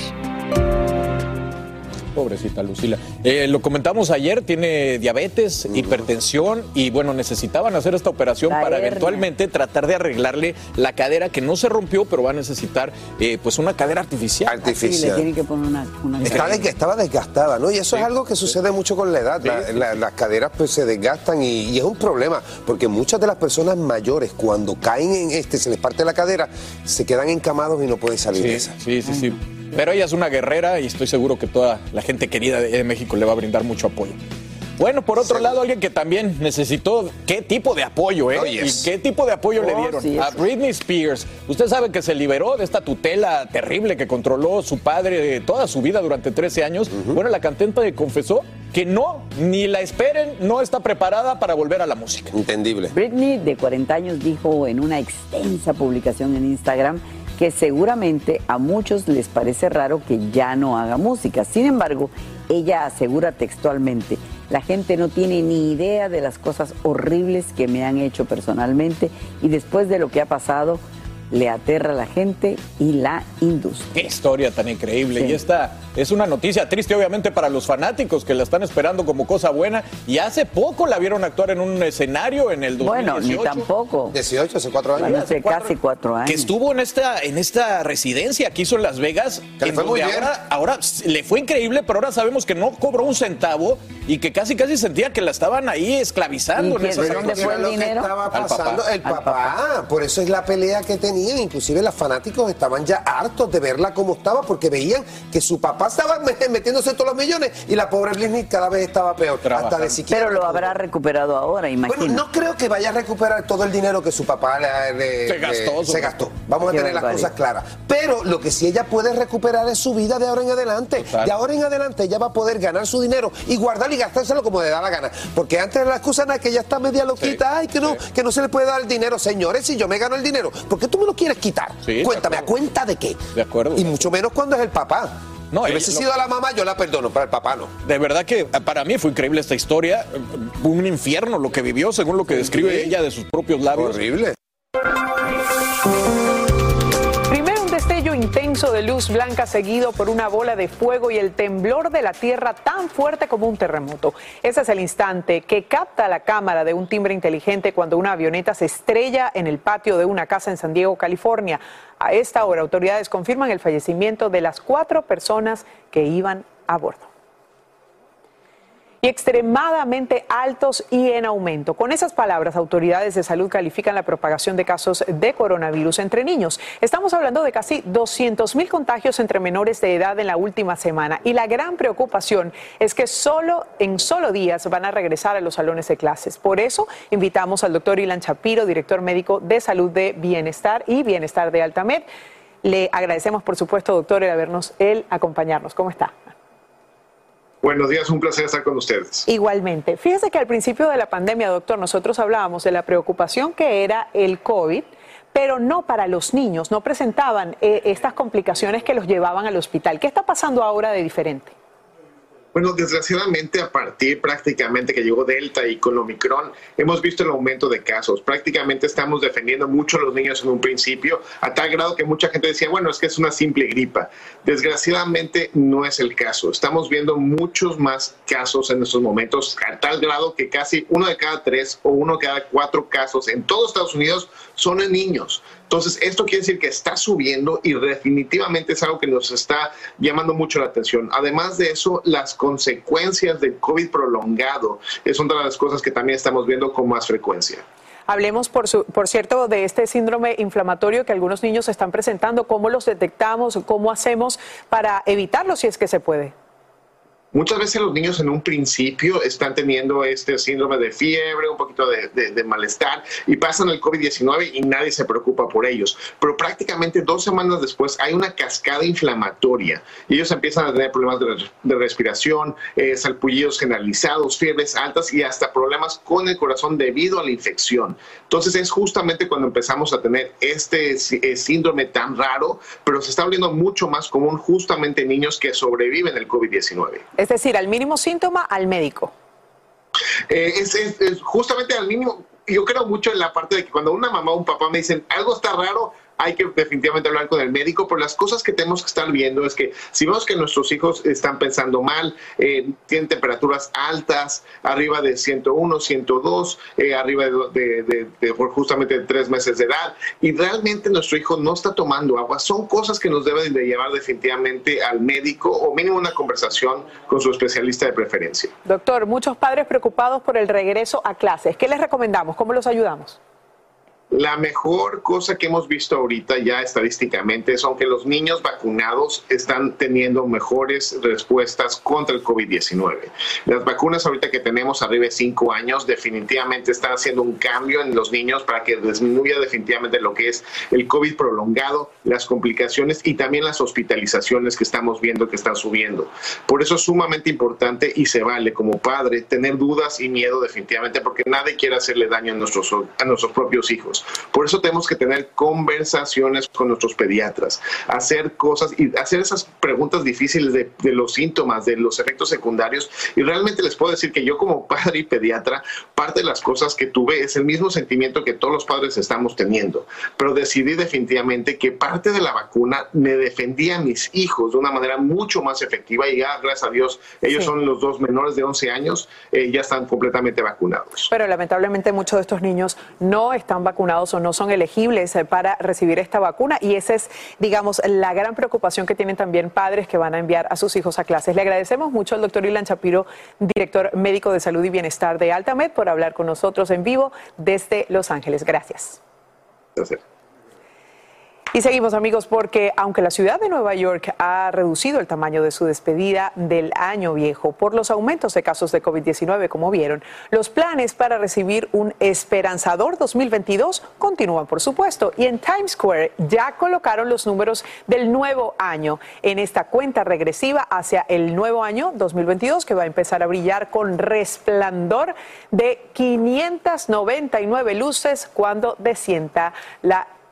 Pobrecita Lucila. Eh, lo comentamos ayer, tiene diabetes, hipertensión y bueno, necesitaban hacer esta operación La para hernia. eventualmente tratar de arreglarle la cadera que no se rompió, pero va a necesitar eh, pues una cadera artificial. Sí, le tienen que poner una... una Está des- estaba desgastada, ¿no? Y eso es algo que sucede mucho con la edad. La- la- las caderas pues se desgastan y, y es un problema, porque muchas de las personas mayores cuando caen en este, se les parte la cadera, se quedan encamados y no pueden salir de esa. Sí, sí, sí. Pero ella es una guerrera y estoy seguro que toda la gente querida de de México le va a brindar mucho apoyo. Bueno, por otro lado, alguien que también necesitó qué tipo de apoyo, ¿eh? Oh, yes. ¿Y qué tipo de apoyo le Oh, dieron? sí, a. Britney Spears. Usted sabe que se liberó de esta tutela terrible que controló su padre eh, toda su vida durante 13 años. Bueno, la cantante confesó que no, ni la esperen, no está preparada para volver a la música. Entendible. Britney, de 40 años, dijo en una extensa publicación en Instagram que seguramente a muchos les parece raro que ya no haga música. Sin embargo, ella asegura textualmente, la gente no tiene ni idea de las cosas horribles que me han hecho personalmente y después de lo que ha pasado, le aterra a la gente y la industria. Qué historia tan increíble. Sí. Y esta es una noticia triste, obviamente, para los fanáticos que la están esperando como cosa buena. Y hace poco la vieron actuar en un escenario en el 2018. Bueno, ni tampoco. 18, hace cuatro años. Bueno, hace cuatro- casi cuatro años. Que estuvo en esta, en esta residencia que hizo en Las Vegas. Que le fue muy donde bien. Ahora, ahora le fue increíble, pero ahora sabemos que no cobró un centavo y que casi casi sentía que la estaban ahí esclavizando ¿Y en Porque fue el dinero? estaba Al pasando, papá. el Al papá. Por eso es la pelea que tenían. Inclusive los fanáticos estaban ya hartos de verla como estaba porque veían que su papá estaba metiéndose todos los millones y la pobre Britney cada vez estaba peor. Hasta de siquiera Pero lo habrá recuperado ahora, imagino. Bueno, no creo que vaya a recuperar todo el dinero que su papá le, le- Se gastó, le- se sobre- gastó. Vamos a tener las cosas claras. Pero lo que sí ella puede recuperar es su vida de ahora en adelante. Total. De ahora en adelante ella va a poder ganar su dinero y guardar y gastárselo como le da la gana. Porque antes la excusa era que ella está media loquita, Sí, ay, que no, sí. que no se le puede dar el dinero. Señores, si yo me gano el dinero, ¿por qué tú me lo quieres quitar? Sí, Cuéntame, ¿a cuenta de qué? De acuerdo. Y mucho menos cuando es el papá. No, si hubiese sido a la mamá, yo la perdono, para el papá no. De verdad que eh, para mí fue increíble esta historia. Un infierno lo que vivió, según lo que describe ella de sus propios labios. Horrible. De luz blanca seguido por una bola de fuego y el temblor de la tierra tan fuerte como un terremoto. Ese es el instante que capta la cámara de un timbre inteligente cuando una avioneta se estrella en el patio de una casa en San Diego, California. A esta hora autoridades confirman el fallecimiento de las cuatro personas que iban a bordo y extremadamente altos y en aumento. Con esas palabras, autoridades de salud califican la propagación de casos de coronavirus entre niños. Estamos hablando de casi 200 mil contagios entre menores de edad en la última semana y la gran preocupación es que solo en solo días van a regresar a los salones de clases. Por eso invitamos al doctor Ilan Chapiro, director médico de salud de Bienestar y Bienestar de Altamed. Le agradecemos, por supuesto, doctor, el habernos, el acompañarnos. ¿Cómo está? Buenos días, un placer estar con ustedes. Igualmente. Fíjese que al principio de la pandemia, doctor, nosotros hablábamos de la preocupación que era el COVID, pero no para los niños, no presentaban eh, estas complicaciones que los llevaban al hospital. ¿Qué está pasando ahora de diferente? Bueno, desgraciadamente a partir prácticamente que llegó Delta y con Omicron hemos visto el aumento de casos. Prácticamente estamos defendiendo mucho a los niños en un principio, a tal grado que mucha gente decía, bueno, es que es una simple gripa. Desgraciadamente no es el caso. Estamos viendo muchos más casos en estos momentos, a tal grado que casi uno de cada tres o uno de cada cuatro casos en todos Estados Unidos son en niños. Entonces, esto quiere decir que está subiendo y definitivamente es algo que nos está llamando mucho la atención. Además de eso, las consecuencias del COVID prolongado es una de las cosas que también estamos viendo con más frecuencia. Hablemos, por, por cierto, de este síndrome inflamatorio que algunos niños están presentando. ¿Cómo los detectamos? ¿Cómo hacemos para evitarlo si es que se puede? Muchas veces los niños en un principio están teniendo este síndrome de fiebre, un poquito de, malestar y pasan el COVID-19 y nadie se preocupa por ellos. Pero prácticamente dos semanas después hay una cascada inflamatoria y ellos empiezan a tener problemas de, respiración, eh, salpullidos generalizados, fiebres altas y hasta problemas con el corazón debido a la infección. Entonces es justamente cuando empezamos a tener este eh, síndrome tan raro, pero se está volviendo mucho más común justamente en niños que sobreviven el COVID-19. Es decir, al mínimo síntoma, al médico. Eh, es, justamente al mínimo, yo creo mucho en la parte de que cuando una mamá o un papá me dicen algo está raro, hay que definitivamente hablar con el médico, por las cosas que tenemos que estar viendo es que si vemos que nuestros hijos están pensando mal, eh, tienen temperaturas altas, arriba de 101, 102, eh, arriba de, de, justamente de tres meses de edad, y realmente nuestro hijo no está tomando agua, son cosas que nos deben de llevar definitivamente al médico o mínimo una conversación con su especialista de preferencia. Doctor, muchos padres preocupados por el regreso a clases. ¿Qué les recomendamos? ¿Cómo los ayudamos? La mejor cosa que hemos visto ahorita ya estadísticamente es que los niños vacunados están teniendo mejores respuestas contra el COVID-19. Las vacunas ahorita que tenemos arriba de 5 años definitivamente están haciendo un cambio en los niños para que disminuya definitivamente lo que es el COVID prolongado, las complicaciones y también las hospitalizaciones que estamos viendo que están subiendo. Por eso es sumamente importante y se vale como padre tener dudas y miedo definitivamente porque nadie quiere hacerle daño a nuestros, a nuestros propios hijos. Por eso tenemos que tener conversaciones con nuestros pediatras, hacer cosas y hacer esas preguntas difíciles de, los síntomas, de los efectos secundarios. Y realmente les puedo decir que yo como padre y pediatra, parte de las cosas que tuve es el mismo sentimiento que todos los padres estamos teniendo. Pero decidí definitivamente que parte de la vacuna me defendía a mis hijos de una manera mucho más efectiva y ya, gracias a Dios, ellos son los dos menores de 11 años, eh, ya están completamente vacunados. Pero lamentablemente muchos de estos niños no están vacunados o no son elegibles eh, para recibir esta vacuna y esa es, digamos, la gran preocupación que tienen también padres que van a enviar a sus hijos a clases. Le agradecemos mucho al doctor Ilan Chapiro, director médico de salud y bienestar de Altamed, por hablar con nosotros en vivo desde Los Ángeles. Gracias. Gracias. Y seguimos amigos porque aunque la ciudad de Nueva York ha reducido el tamaño de su despedida del año viejo por los aumentos de casos de COVID-19 como vieron, los planes para recibir un esperanzador 2022 continúan por supuesto y en Times Square ya colocaron los números del nuevo año en esta cuenta regresiva hacia el nuevo año 2022 que va a empezar a brillar con resplandor de 599 luces cuando descienda la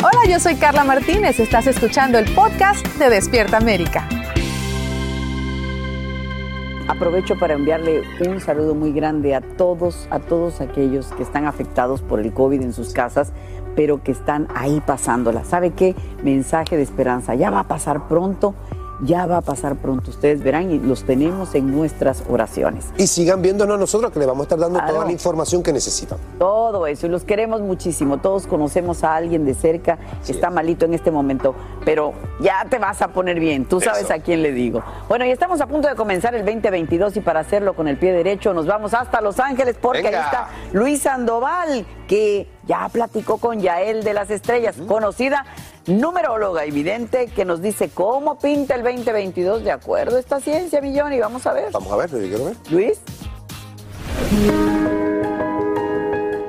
Hola, yo soy Carla Martínez. Estás escuchando el podcast de Despierta América. Aprovecho para enviarle un saludo muy grande a todos, a todos aquellos que están afectados por el COVID en sus casas, pero que están ahí pasándola. ¿Sabe qué? Mensaje de esperanza. Ya va a pasar pronto ya va a pasar pronto. Ustedes verán y los tenemos en nuestras oraciones. Y sigan viéndonos a nosotros que les vamos a estar dando toda la información que necesitan. Todo eso, y los queremos muchísimo. Todos conocemos a alguien de cerca que está malito en este momento, pero ya te vas a poner bien. Tú sabes a quién le digo. Bueno, y estamos a punto de comenzar el 2022 y para hacerlo con el pie derecho nos vamos hasta Los Ángeles porque Venga. ahí está Luis Sandoval, que ya platicó con Yael de las Estrellas, conocida numeróloga y vidente que nos dice cómo pinta el 2022 de acuerdo a esta ciencia, Millón, y vamos a ver. Vamos a ver, yo quiero ver. Luis.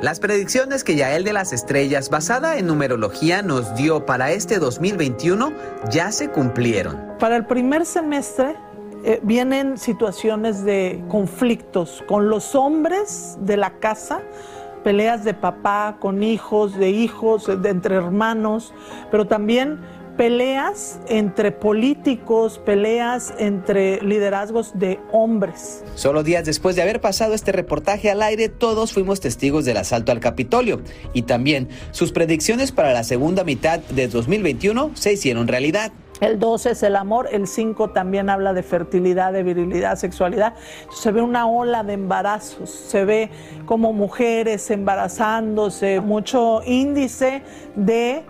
Las predicciones que Yael de las Estrellas, basada en numerología, nos dio para este 2021 ya se cumplieron. Para el primer semestre eh, vienen situaciones de conflictos con los hombres de la casa, peleas de papá con hijos, de hijos, de entre hermanos, pero también peleas entre políticos, peleas entre liderazgos de hombres. Solo días después de haber pasado este reportaje al aire, todos fuimos testigos del asalto al Capitolio y también sus predicciones para la segunda mitad de 2021 se hicieron realidad. El 12 es el amor, el 5 también habla de fertilidad, de virilidad, sexualidad. Se ve una ola de embarazos, se ve como mujeres embarazándose, mucho índice de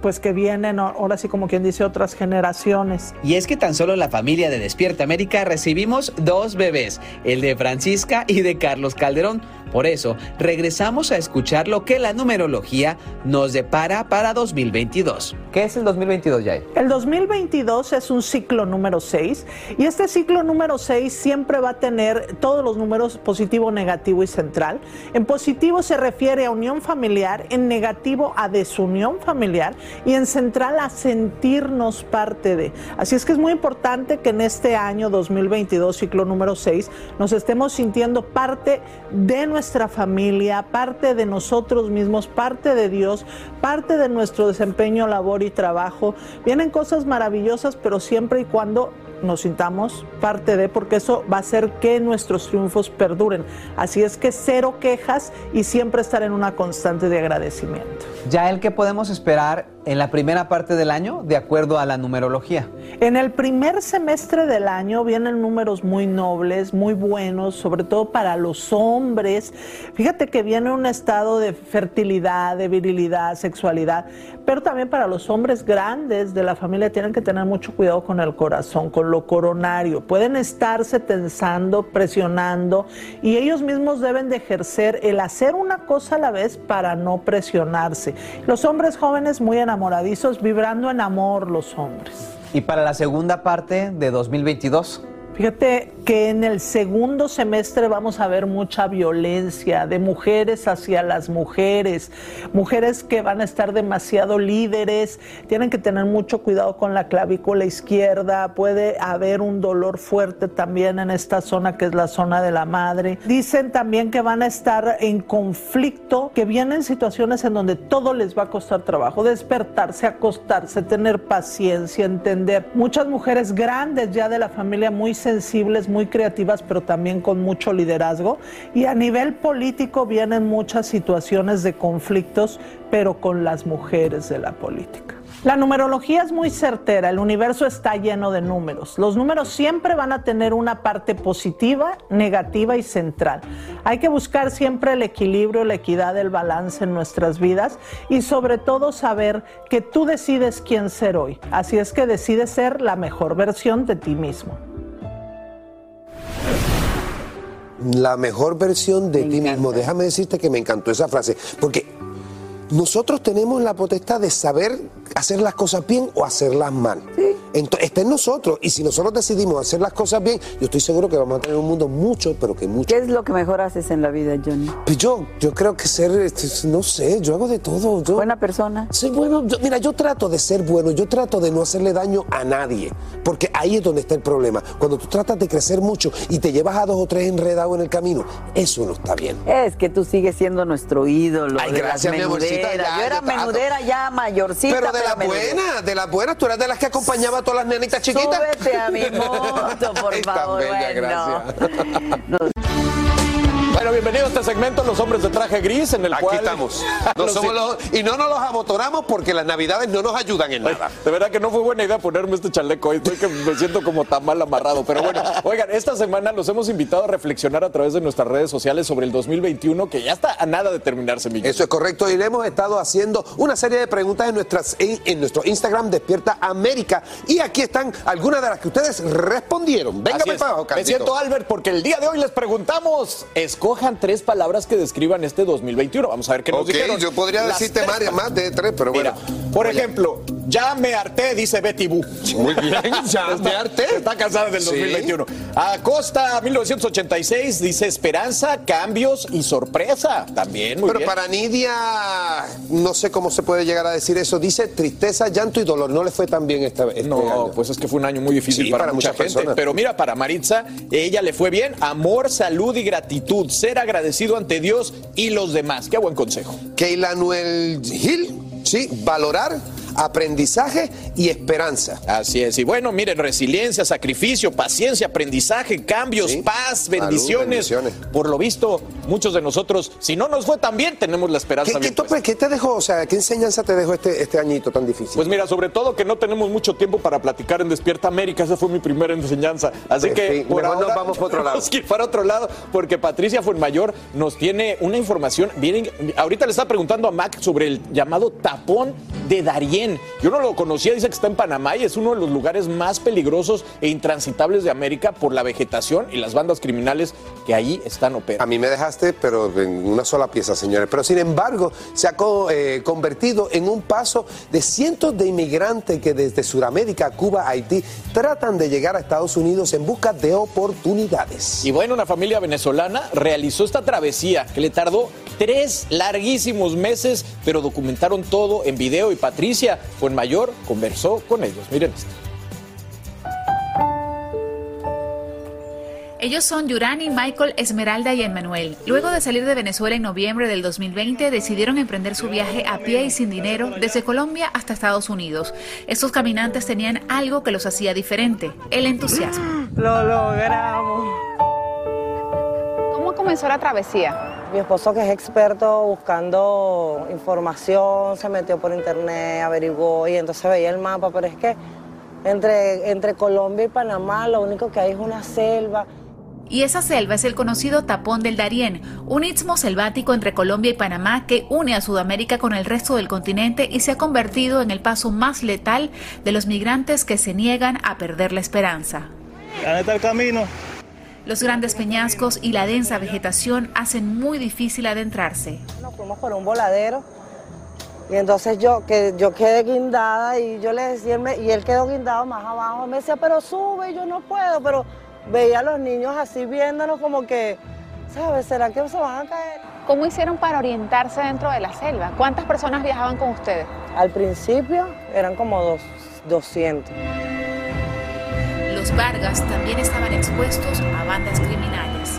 pues que vienen ahora sí como quien dice otras generaciones. Y es que tan solo la familia de Despierta América recibimos dos bebés, el de Francisca y de Carlos Calderón. Por eso, regresamos a escuchar lo que la numerología nos depara para 2022. ¿Qué es el 2022, Yael? El 2022 es un ciclo número 6 y este ciclo número 6 siempre va a tener todos los números positivo, negativo y central. En positivo se refiere a unión familiar, en negativo a desunión familiar y en central a sentirnos parte de. Así es que es muy importante que en este año 2022, ciclo número 6, nos estemos sintiendo parte de nuestra familia, parte de nosotros mismos, parte de Dios, parte de nuestro desempeño, labor y trabajo. Vienen cosas maravillosas, pero siempre y cuando nos sintamos parte de, porque eso va a hacer que nuestros triunfos perduren. Así es que cero quejas y siempre estar en una constante de agradecimiento. Yael, ¿qué podemos esperar en la primera parte del año de acuerdo a la numerología? En el primer semestre del año vienen números muy nobles, muy buenos, sobre todo para los hombres. Fíjate que viene un estado de fertilidad, de virilidad, sexualidad, pero también para los hombres grandes de la familia tienen que tener mucho cuidado con el corazón, con lo coronario. Pueden estarse tensando, presionando y ellos mismos deben de ejercer el hacer una cosa a la vez para no presionarse. Los hombres jóvenes muy enamoradizos, vibrando en amor los hombres. ¿Y para la segunda parte de 2022? Fíjate que en el segundo semestre vamos a ver mucha violencia de mujeres hacia las mujeres, mujeres que van a estar demasiado líderes, tienen que tener mucho cuidado con la clavícula izquierda, puede haber un dolor fuerte también en esta zona que es la zona de la madre. Dicen también que van a estar en conflicto, que vienen situaciones en donde todo les va a costar trabajo, despertarse, acostarse, tener paciencia, entender. Muchas mujeres grandes ya de la familia muy sensibles, muy creativas, pero también con mucho liderazgo. Y a nivel político vienen muchas situaciones de conflictos, pero con las mujeres de la política. La numerología es muy certera, el universo está lleno de números. Los números siempre van a tener una parte positiva, negativa y central. Hay que buscar siempre el equilibrio, la equidad, el balance en nuestras vidas y sobre todo saber que tú decides quién ser hoy. Así es que decides ser la mejor versión de ti mismo. La mejor versión de ti mismo. Déjame decirte que me encantó esa frase, porque nosotros tenemos la potestad de saber hacer las cosas bien o hacerlas mal. Entonces, está en nosotros. Y si nosotros decidimos hacer las cosas bien, yo estoy seguro que vamos a tener un mundo mucho, pero que mucho. ¿Qué es lo que mejor haces en la vida, Johnny? Pues yo, yo creo que ser, este, no sé, yo hago de todo. Yo, Buena persona. Soy bueno. yo- mira, yo trato de ser bueno, yo trato de no hacerle daño a nadie, porque ahí es donde está el problema. Cuando tú tratas de crecer mucho y te llevas a dos o tres enredados en el camino, eso no está bien. Es que tú sigues siendo nuestro ídolo. Ay, de gracias, las mi amorcita, ya, Yo era menudera ya mayorcita. Pero de las menudera. buenas, de las buenas, tú eras de las que acompañaba a todas las nenitas chiquitas. Súbete a mi moto, por favor. bella, bueno. Bueno, bienvenido a este segmento, Los Hombres de Traje Gris, en el Aquí cual... estamos. No somos los- y no nos los amotoramos porque las navidades no nos ayudan en nada. De verdad que no fue buena idea ponerme este chaleco hoy. Estoy que me siento como tan mal amarrado. Pero bueno, oigan, esta semana los hemos invitado a reflexionar a través de nuestras redes sociales sobre el 2021, que ya está a nada de terminarse, Miguel. Eso es correcto. Y le hemos estado haciendo una serie de preguntas en, nuestras, en, en nuestro Instagram Despierta América. Y aquí están algunas de las que ustedes respondieron. Venga, para abajo, Me siento Albert porque el día de hoy les preguntamos, escojan tres palabras que describan este 2021. Vamos a ver qué nos Ok, dijeron. yo podría Las decirte tres más, de tres, pero bueno. Por ejemplo, ya me harté, dice Betty Boo. Muy bien, ya me harté. Está casada del Sí. 2021. Acosta 1986 dice esperanza, cambios y sorpresa. También, muy Pero bien. para Nidia, no sé cómo se puede llegar a decir eso. Dice tristeza, llanto y dolor. No le fue tan bien esta vez. No, pues es que fue un año muy difícil Sí, para, para mucha gente. personas. Pero mira, para Maritza, ella le fue bien. Amor, salud y gratitud. Ser agradecido ante Dios y los demás. Qué buen consejo. Keila Noel Gil, sí, valorar, aprendizaje y esperanza. Así es. Y bueno, miren, resiliencia, sacrificio, paciencia, aprendizaje, cambios, Sí. paz, Salud, bendiciones. Por lo visto, muchos de nosotros, si no nos fue tan bien, tenemos la esperanza ¿Qué, qué bien qué te dejó? O sea, ¿qué enseñanza te dejó este, este añito tan difícil? Pues mira, sobre todo que no tenemos mucho tiempo para platicar en Despierta América, esa fue mi primera enseñanza. Así En que fin, por mejor nos ahora vamos para otro lado. ir para otro lado, porque Patricia Fuenmayor nos tiene una información bien. Ahorita le estaba preguntando a Mac sobre el llamado tapón de Yo no lo conocía, dice que está en Panamá y es uno de los lugares más peligrosos e intransitables de América por la vegetación y las bandas criminales que ahí están A operando. mí me dejaste, pero en una sola pieza, señores. Pero sin embargo, se ha co- eh, convertido en un paso de cientos de inmigrantes que desde Sudamérica, Cuba, Haití, tratan de llegar a Estados Unidos en busca de oportunidades. Y bueno, una familia venezolana realizó esta travesía que le tardó tres larguísimos meses, pero documentaron todo en video y Patricia Fuenmayor conversó con ellos. Miren esto. Ellos son Yurani, Michael, Esmeralda y Emmanuel. Luego de salir de Venezuela en noviembre del 2020, decidieron emprender su viaje a pie y sin dinero desde Colombia hasta Estados Unidos. Estos caminantes tenían algo que los hacía diferente, el entusiasmo. Lo logramos. ¿Cómo comenzó la travesía? Mi esposo que es experto buscando información, se metió por internet, averiguó y entonces veía el mapa, pero es que entre, entre Colombia y Panamá lo único que hay es una selva. Y esa selva es el conocido Tapón del Darién, un istmo selvático entre Colombia y Panamá que une a Sudamérica con el resto del continente y se ha convertido en el paso más letal de los migrantes que se niegan a perder la esperanza. ¿Dónde está el camino? Los grandes peñascos y la densa vegetación hacen muy difícil adentrarse. Nos fuimos por un voladero y entonces yo, que, yo quedé guindada y yo le decía, y él quedó guindado más abajo. Me decía, pero sube, yo no puedo, pero veía a los niños así viéndonos como que, ¿sabes? ¿Será que se van a caer? ¿Cómo hicieron para orientarse dentro de la selva? ¿Cuántas personas viajaban con ustedes? Al principio eran como dos, 200. Los Vargas también estaban expuestos a bandas criminales.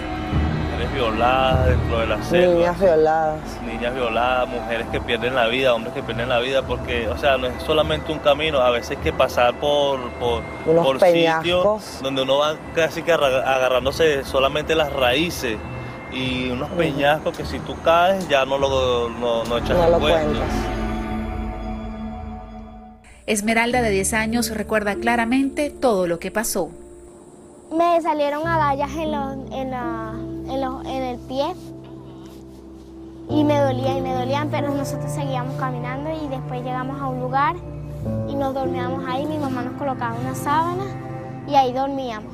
Mujeres violadas dentro de la selva. Niñas violadas. Niñas violadas, mujeres que pierden la vida, hombres que pierden la vida, porque, o sea, no es solamente un camino, a veces hay que pasar por, por, Unos por peñascos. sitios donde uno va casi que agarrándose solamente las raíces y unos peñascos que si tú caes ya no lo, no, no echas No lo cuentas. Esmeralda, de 10 años, recuerda claramente todo lo que pasó. Me salieron agallas en, los- en, la- en, los- en el pie y me dolía y me dolían, pero nosotros seguíamos caminando y después llegamos a un lugar y nos dormíamos ahí. Mi mamá nos colocaba una sábana y ahí dormíamos.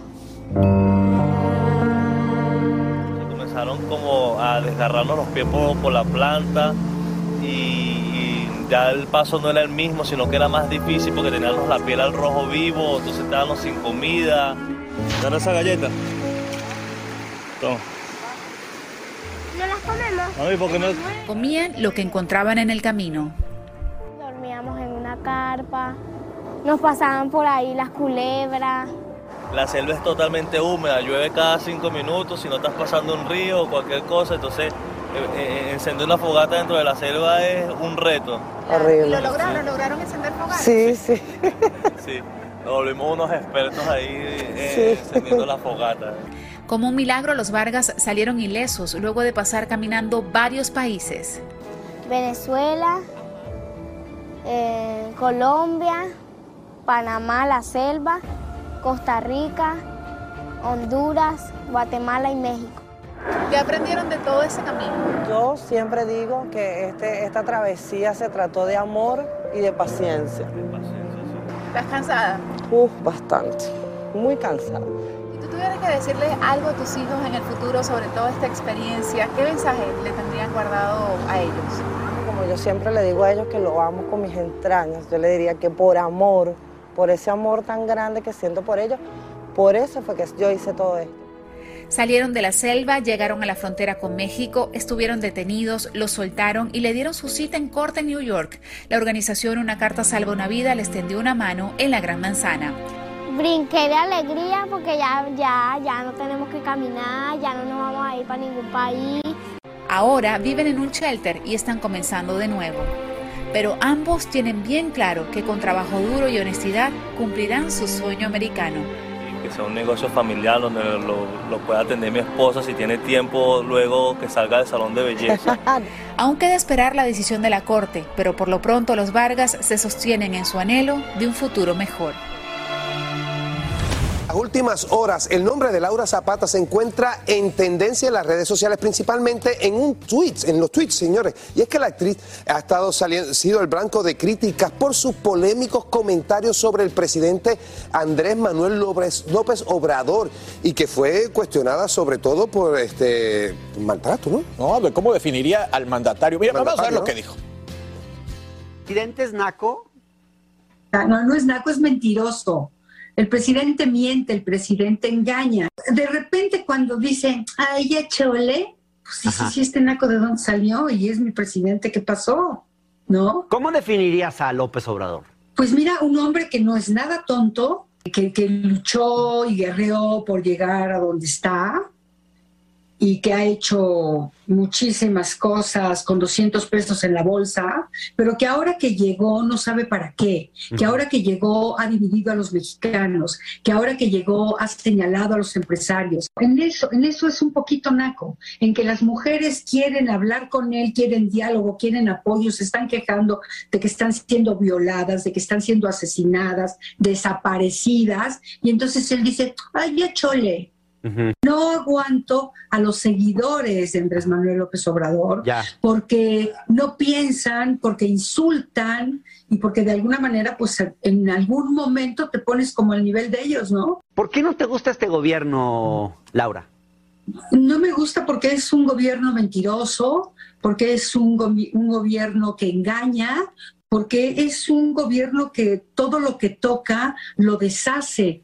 Comenzaron como a desgarrarnos los pies por, por la planta y ya el paso no era el mismo, sino que era más difícil porque teníamos la piel al rojo vivo, entonces estábamos sin comida. Dale esa galleta. Toma. ¿No las comemos? Mami, ¿por qué no? Comían lo que encontraban en el camino. Dormíamos en una carpa, nos pasaban por ahí las culebras. La selva es totalmente húmeda, llueve cada cinco minutos, si no estás pasando un río o cualquier cosa, entonces encender una fogata dentro de la selva es un reto. Horrible. ¿Lo lograron? ¿Lograron encender fogatas? Sí, sí. Sí, nos volvimos unos expertos ahí eh, encendiendo la fogata. Como un milagro, los Vargas salieron ilesos luego de pasar caminando varios países. Venezuela, eh, Colombia, Panamá, la selva, Costa Rica, Honduras, Guatemala y México. ¿Qué aprendieron de todo ese camino? Yo siempre digo que este, esta travesía se trató de amor y de paciencia. ¿Estás cansada? Uf, bastante. Muy cansada. Si tú tuvieras que decirle algo a tus hijos en el futuro sobre toda esta experiencia, ¿qué mensaje le tendrían guardado a ellos? Como yo siempre le digo a ellos que lo amo con mis entrañas, yo le diría que por amor, por ese amor tan grande que siento por ellos, por eso fue que yo hice todo esto. Salieron de la selva, llegaron a la frontera con México, estuvieron detenidos, los soltaron y le dieron su cita en corte en New York. La organización Una Carta Salva una Vida les tendió una mano en la Gran Manzana. Brinqué de alegría porque ya, ya, ya no tenemos que caminar, ya no nos vamos a ir para ningún país. Ahora viven en un shelter y están comenzando de nuevo. Pero ambos tienen bien claro que con trabajo duro y honestidad cumplirán su sueño americano. Que sea un negocio familiar donde lo, lo pueda atender mi esposa si tiene tiempo luego que salga del salón de belleza. Aún queda esperar la decisión de la Corte, pero por lo pronto los Vargas se sostienen en su anhelo de un futuro mejor. Últimas horas, el nombre de Laura Zapata se encuentra en tendencia en las redes sociales, principalmente en un tweet, en los tweets, señores. Y es que la actriz ha estado saliendo, sido el blanco de críticas por sus polémicos comentarios sobre el presidente Andrés Manuel López, López Obrador y que fue cuestionada sobre todo por este maltrato, ¿no? No, de cómo definiría al mandatario. Mira, vamos a ver lo que dijo. ¿El presidente es naco? No, no es naco, es mentiroso. El presidente miente, el presidente engaña. De repente cuando dicen, ay, ya chole, pues sí, sí, sí, este naco de dónde salió y es mi presidente, ¿qué pasó? ¿No? ¿Cómo definirías a López Obrador? Pues mira, un hombre que no es nada tonto, que, que luchó y guerreó por llegar a donde está y que ha hecho muchísimas cosas con 200 pesos en la bolsa, pero que ahora que llegó no sabe para qué, que ahora que llegó ha dividido a los mexicanos, que ahora que llegó ha señalado a los empresarios. En eso, en eso es un poquito naco, en que las mujeres quieren hablar con él, quieren diálogo, quieren apoyo, se están quejando de que están siendo violadas, de que están siendo asesinadas, desaparecidas, y entonces él dice, ay, ya chole, no aguanto a los seguidores de Andrés Manuel López Obrador Ya. porque no piensan, porque insultan y porque de alguna manera, pues en algún momento te pones como al nivel de ellos, ¿no? ¿Por qué no te gusta este gobierno, Laura? No me gusta porque es un gobierno mentiroso, porque es un gobierno que engaña, porque es un gobierno que todo lo que toca lo deshace.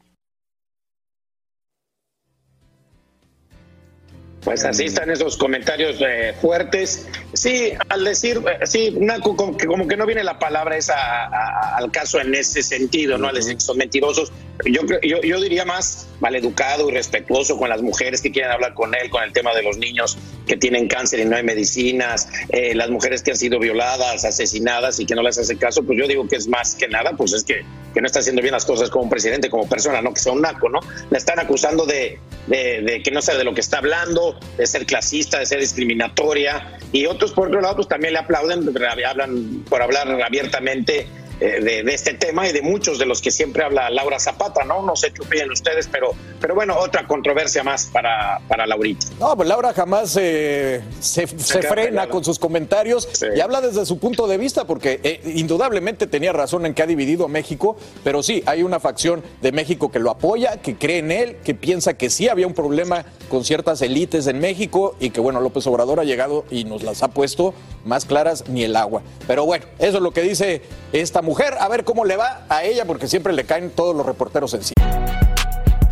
Pues así están esos comentarios eh, fuertes. Sí, al decir, eh, sí, Naco, como que, como que no viene la palabra esa a- a- al caso en ese sentido, ¿no? Al decir que son mentirosos. Yo, yo, yo diría más maleducado y respetuoso con las mujeres que quieren hablar con él, con el tema de los niños que tienen cáncer y no hay medicinas, eh, las mujeres que han sido violadas, asesinadas y que no les hace caso, pues yo digo que es más que nada, pues es que, que no está haciendo bien las cosas como presidente, como persona, no que sea un naco, ¿no? La están acusando de, de, de que no sabe de lo que está hablando, de ser clasista, de ser discriminatoria, y otros por otro lado pues también le aplauden, hablan por hablar abiertamente eh, de, de este tema y de muchos de los que siempre habla Laura Zapata, ¿no? No sé qué opinan ustedes, pero, pero bueno, otra controversia más para, para Laurita. No, pues Laura jamás eh, se, se frena con sus comentarios y habla desde su punto de vista, porque eh, indudablemente tenía razón en que ha dividido a México, pero sí, hay una facción de México que lo apoya, que cree en él, que piensa que sí había un problema con ciertas élites en México y que bueno, López Obrador ha llegado y nos las ha puesto más claras ni el agua. Pero bueno, eso es lo que dice esta mujer. A ver cómo le va a ella porque siempre le caen todos los reporteros encima.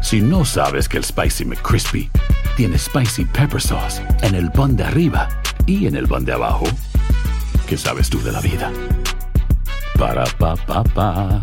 Si no sabes que el Spicy McCrispy tiene Spicy Pepper Sauce en el pan de arriba y en el pan de abajo, ¿qué sabes tú de la vida? Para, pa, pa, pa.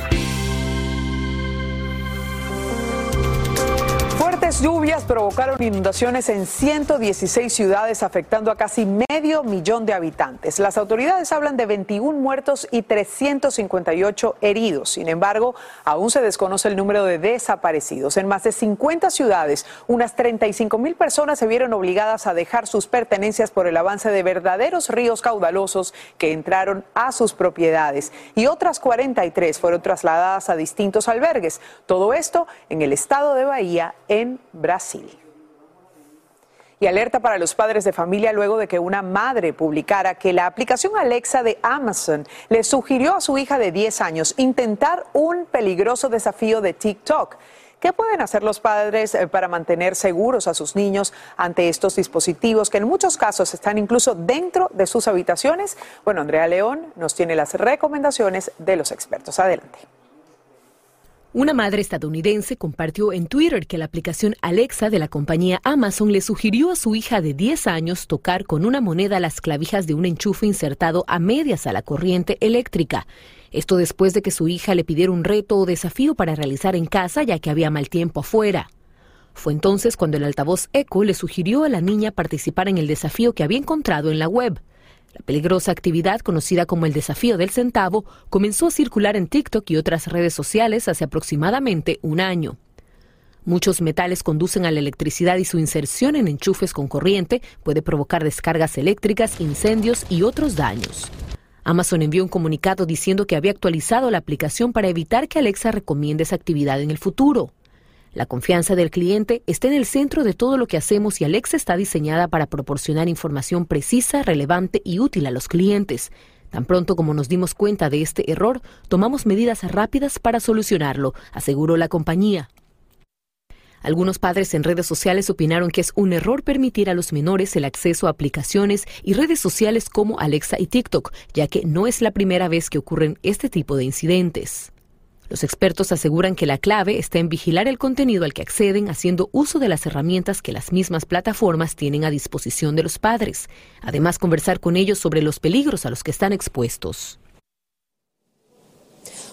Fuertes lluvias provocaron inundaciones en 116 ciudades afectando a casi medio millón de habitantes. Las autoridades hablan de 21 muertos y 358 heridos. Sin embargo, aún se desconoce el número de desaparecidos. En más de 50 ciudades, unas 35 mil personas se vieron obligadas a dejar sus pertenencias por el avance de verdaderos ríos caudalosos que entraron a sus propiedades y otras 43 fueron trasladadas a distintos albergues. Todo esto en el estado de Bahía, en Brasil. Y alerta para los padres de familia luego de que una madre publicara que la aplicación Alexa de Amazon le sugirió a su hija de 10 años intentar un peligroso desafío de TikTok. ¿Qué pueden hacer los padres eh, para mantener seguros a sus niños ante estos dispositivos que en muchos casos están incluso dentro de sus habitaciones? Bueno, Andrea León nos tiene las recomendaciones de los expertos. Adelante. Una madre estadounidense compartió en Twitter que la aplicación Alexa de la compañía Amazon le sugirió a su hija de 10 años tocar con una moneda las clavijas de un enchufe insertado a medias a la corriente eléctrica. Esto después de que su hija le pidiera un reto o desafío para realizar en casa ya que había mal tiempo afuera. Fue entonces cuando el altavoz Echo le sugirió a la niña participar en el desafío que había encontrado en la web. La peligrosa actividad, conocida como el desafío del centavo, comenzó a circular en TikTok y otras redes sociales hace aproximadamente un año. Muchos metales conducen a la electricidad y su inserción en enchufes con corriente puede provocar descargas eléctricas, incendios y otros daños. Amazon envió un comunicado diciendo que había actualizado la aplicación para evitar que Alexa recomiende esa actividad en el futuro. La confianza del cliente está en el centro de todo lo que hacemos y Alexa está diseñada para proporcionar información precisa, relevante y útil a los clientes. Tan pronto como nos dimos cuenta de este error, tomamos medidas rápidas para solucionarlo, aseguró la compañía. Algunos padres en redes sociales opinaron que es un error permitir a los menores el acceso a aplicaciones y redes sociales como Alexa y TikTok, ya que no es la primera vez que ocurren este tipo de incidentes. Los expertos aseguran que la clave está en vigilar el contenido al que acceden haciendo uso de las herramientas que las mismas plataformas tienen a disposición de los padres. Además, conversar con ellos sobre los peligros a los que están expuestos.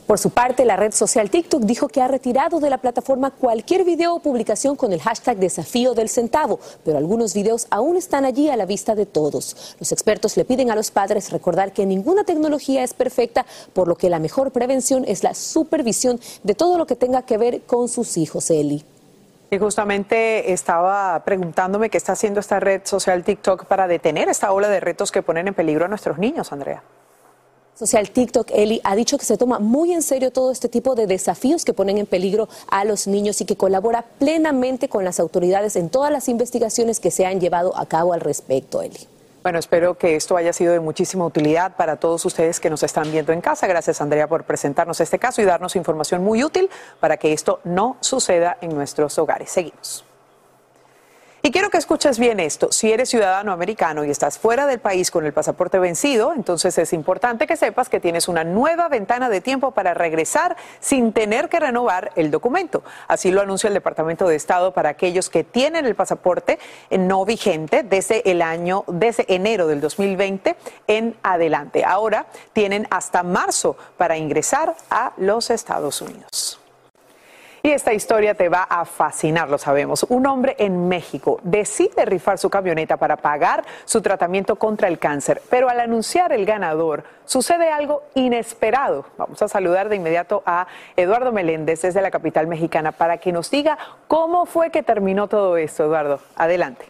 Por su parte, la red social TikTok dijo que ha retirado de la plataforma cualquier video o publicación con el hashtag desafío del centavo, pero algunos videos aún están allí a la vista de todos. Los expertos le piden a los padres recordar que ninguna tecnología es perfecta, por lo que la mejor prevención es la supervisión de todo lo que tenga que ver con sus hijos, Eli. Y justamente estaba preguntándome qué está haciendo esta red social TikTok para detener esta ola de retos que ponen en peligro a nuestros niños, Andrea social TikTok, Eli, ha dicho que se toma muy en serio todo este tipo de desafíos que ponen en peligro a los niños y que colabora plenamente con las autoridades en todas las investigaciones que se han llevado a cabo al respecto, Eli. Bueno, espero que esto haya sido de muchísima utilidad para todos ustedes que nos están viendo en casa. Gracias, Andrea, por presentarnos este caso y darnos información muy útil para que esto no suceda en nuestros hogares. Seguimos. Y quiero que escuches bien esto. Si eres ciudadano americano y estás fuera del país con el pasaporte vencido, entonces es importante que sepas que tienes una nueva ventana de tiempo para regresar sin tener que renovar el documento. Así lo anuncia el Departamento de Estado para aquellos que tienen el pasaporte no vigente desde el año, desde enero del 2020 en adelante. Ahora tienen hasta marzo para ingresar a los Estados Unidos. Y esta historia te va a fascinar, lo sabemos. Un hombre en México decide rifar su camioneta para pagar su tratamiento contra el cáncer, pero al anunciar el ganador sucede algo inesperado. Vamos a saludar de inmediato a Eduardo Meléndez desde la capital mexicana para que nos diga cómo fue que terminó todo esto. Eduardo, adelante.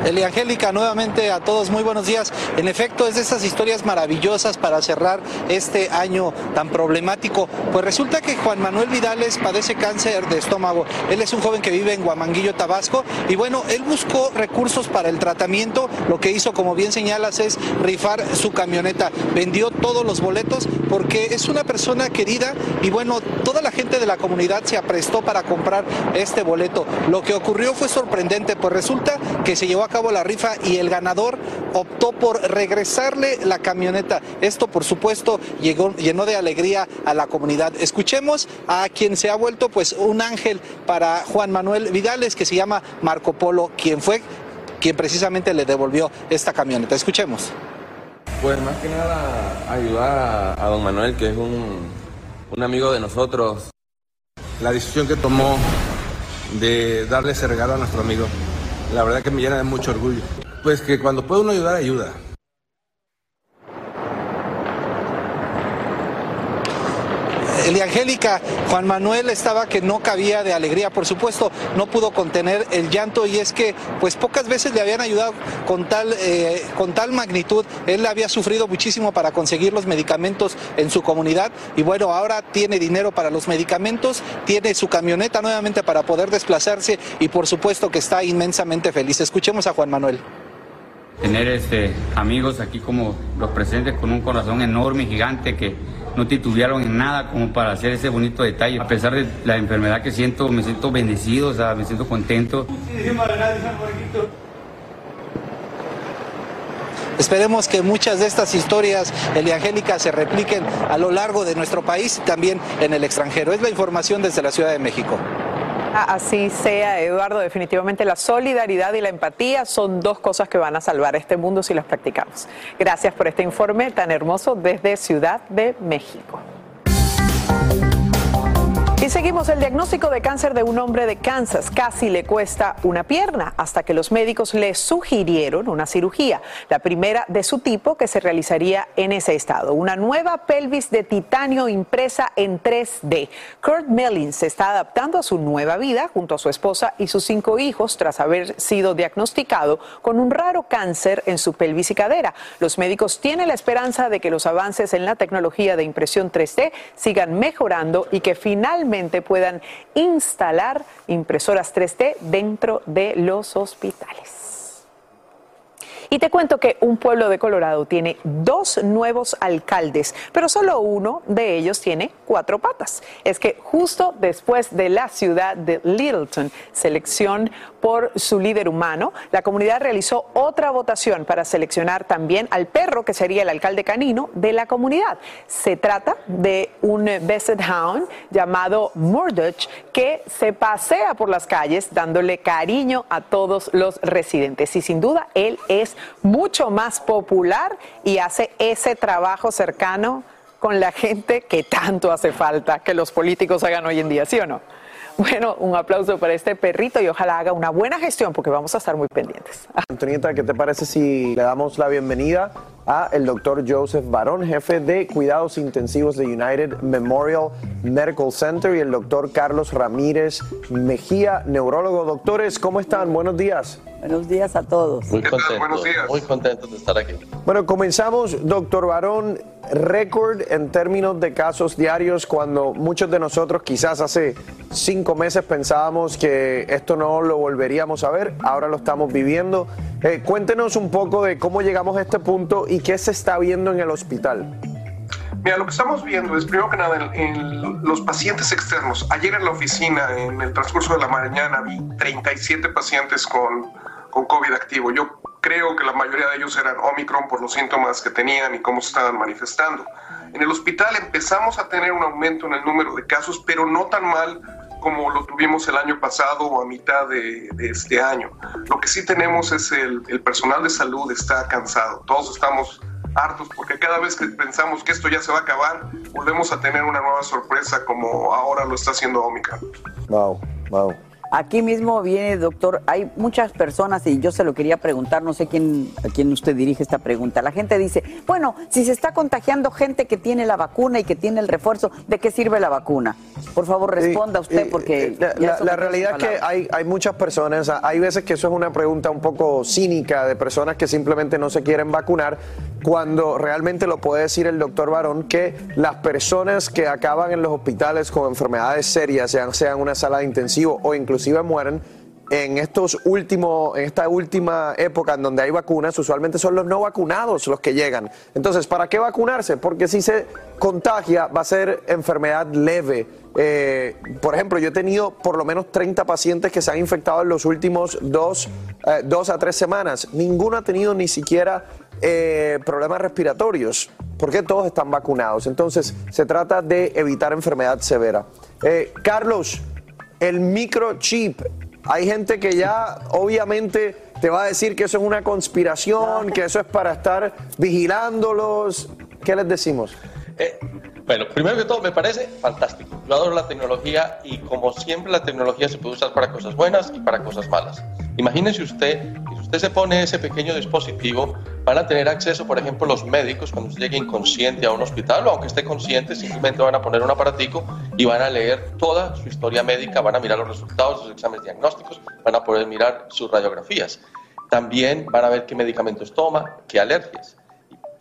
Angélica, nuevamente a todos muy buenos días. En efecto, es de esas historias maravillosas para cerrar este año tan problemático. Pues resulta que Juan Manuel Vidales padece cáncer de estómago. Él es un joven que vive en Guamanguillo, Tabasco. Y bueno, él buscó recursos para el tratamiento. Lo que hizo, como bien señalas, es rifar su camioneta. Vendió todos los boletos porque es una persona querida y bueno, toda la gente de la comunidad se aprestó para comprar este boleto. Lo que ocurrió fue sorprendente, pues resulta que se llevó a cabo la rifa y el ganador optó por regresarle la camioneta. Esto, por supuesto, llegó, llenó de alegría a la comunidad. Escuchemos a quien se ha vuelto pues un ángel para Juan Manuel Vidales, que se llama Marco Polo, quien fue quien precisamente le devolvió esta camioneta. Escuchemos. Pues más que nada ayudar a, don Manuel, que es un, un amigo de nosotros. La decisión que tomó de darle ese regalo a nuestro amigo la verdad que me llena de mucho orgullo. Pues que cuando puede uno ayudar, ayuda. Angélica, Juan Manuel estaba que no cabía de alegría, por supuesto, no pudo contener el llanto y es que pues pocas veces le habían ayudado con tal, eh, con tal magnitud. Él había sufrido muchísimo para conseguir los medicamentos en su comunidad y bueno, ahora tiene dinero para los medicamentos, tiene su camioneta nuevamente para poder desplazarse y por supuesto que está inmensamente feliz. Escuchemos a Juan Manuel tener este, amigos aquí como los presentes con un corazón enorme gigante que no titubearon en nada como para hacer ese bonito detalle. A pesar de la enfermedad que siento, me siento bendecido, o sea, me siento contento. Esperemos que muchas de estas historias eliangélicas se repliquen a lo largo de nuestro país y también en el extranjero. Es la información desde la Ciudad de México. Así sea, Eduardo. Definitivamente la solidaridad y la empatía son dos cosas que van a salvar este mundo si las practicamos. Gracias por este informe tan hermoso desde Ciudad de México. Seguimos el diagnóstico de cáncer de un hombre de Kansas. Casi le cuesta una pierna hasta que los médicos le sugirieron una cirugía, la primera de su tipo que se realizaría en ese estado. Una nueva pelvis de titanio impresa en 3D. Kurt Mellin se está adaptando a su nueva vida junto a su esposa y sus cinco hijos tras haber sido diagnosticado con un raro cáncer en su pelvis y cadera. Los médicos tienen la esperanza de que los avances en la tecnología de impresión 3D sigan mejorando y que finalmente puedan instalar impresoras 3D dentro de los hospitales. Y te cuento que un pueblo de Colorado tiene dos nuevos alcaldes, pero solo uno de ellos tiene cuatro patas. Es que justo después de la ciudad de Littleton, selección por su líder humano, la comunidad realizó otra votación para seleccionar también al perro que sería el alcalde canino de la comunidad. Se trata de un Basset Hound llamado Murdoch que se pasea por las calles dándole cariño a todos los residentes. Y sin duda él es mucho más popular y hace ese trabajo cercano con la gente que tanto hace falta que los políticos hagan hoy en día, ¿sí o no? Bueno, un aplauso para este perrito y ojalá haga una buena gestión porque vamos a estar muy pendientes. Antonieta, ¿qué te parece si le damos la bienvenida a el doctor Joseph Barón, jefe de cuidados intensivos de United Memorial Medical Center y el doctor Carlos Ramírez Mejía, neurólogo. Doctores, ¿cómo están? Buenos días. Buenos días a todos. Muy contentos, muy contentos de estar aquí. Bueno, comenzamos, doctor Barón, récord en términos de casos diarios cuando muchos de nosotros quizás hace cinco meses pensábamos que esto no lo volveríamos a ver, ahora lo estamos viviendo. Eh, cuéntenos un poco de cómo llegamos a este punto y qué se está viendo en el hospital. Mira, lo que estamos viendo es, primero que nada, en, en los pacientes externos. Ayer en la oficina, en el transcurso de la mañana, vi 37 pacientes con, con COVID activo. Yo creo que la mayoría de ellos eran Omicron por los síntomas que tenían y cómo se estaban manifestando. En el hospital empezamos a tener un aumento en el número de casos, pero no tan mal como lo tuvimos el año pasado o a mitad de, de este año. Lo que sí tenemos es el, el personal de salud está cansado. Todos estamos hartos porque cada vez que pensamos que esto ya se va a acabar, volvemos a tener una nueva sorpresa como ahora lo está haciendo Omicron. Wow, wow. Aquí mismo viene, doctor, hay muchas personas y yo se lo quería preguntar, no sé quién, a quién usted dirige esta pregunta. La gente dice, bueno, si se está contagiando gente que tiene la vacuna y que tiene el refuerzo, ¿de qué sirve la vacuna? Por favor, responda usted porque... La, ya la- la realidad es que hay, hay muchas personas, hay veces que eso es una pregunta un poco cínica de personas que simplemente no se quieren vacunar, cuando realmente lo puede decir el doctor Barón que las personas que acaban en los hospitales con enfermedades serias, sean, sean una sala de intensivo o inclusive mueren, en estos últimos, en esta última época en donde hay vacunas, usualmente son los no vacunados los que llegan. Entonces, ¿para qué vacunarse? Porque si se contagia va a ser enfermedad leve. Eh, por ejemplo, yo he tenido por lo menos 30 pacientes que se han infectado en los últimos dos, eh, dos a tres semanas. Ninguno ha tenido ni siquiera eh, problemas respiratorios, porque todos están vacunados. Entonces, se trata de evitar enfermedad severa. Eh, Carlos, el microchip. Hay gente que ya obviamente te va a decir que eso es una conspiración, que eso es para estar vigilándolos. ¿Qué les decimos? Bueno, primero que todo, me parece fantástico. Yo adoro la tecnología y como siempre la tecnología se puede usar para cosas buenas y para cosas malas. Imagínese usted si usted se pone ese pequeño dispositivo, van a tener acceso, por ejemplo, los médicos cuando llegue inconsciente a un hospital o aunque esté consciente, simplemente van a poner un aparatico y van a leer toda su historia médica, van a mirar los resultados de sus exámenes diagnósticos, van a poder mirar sus radiografías. También van a ver qué medicamentos toma, qué alergias.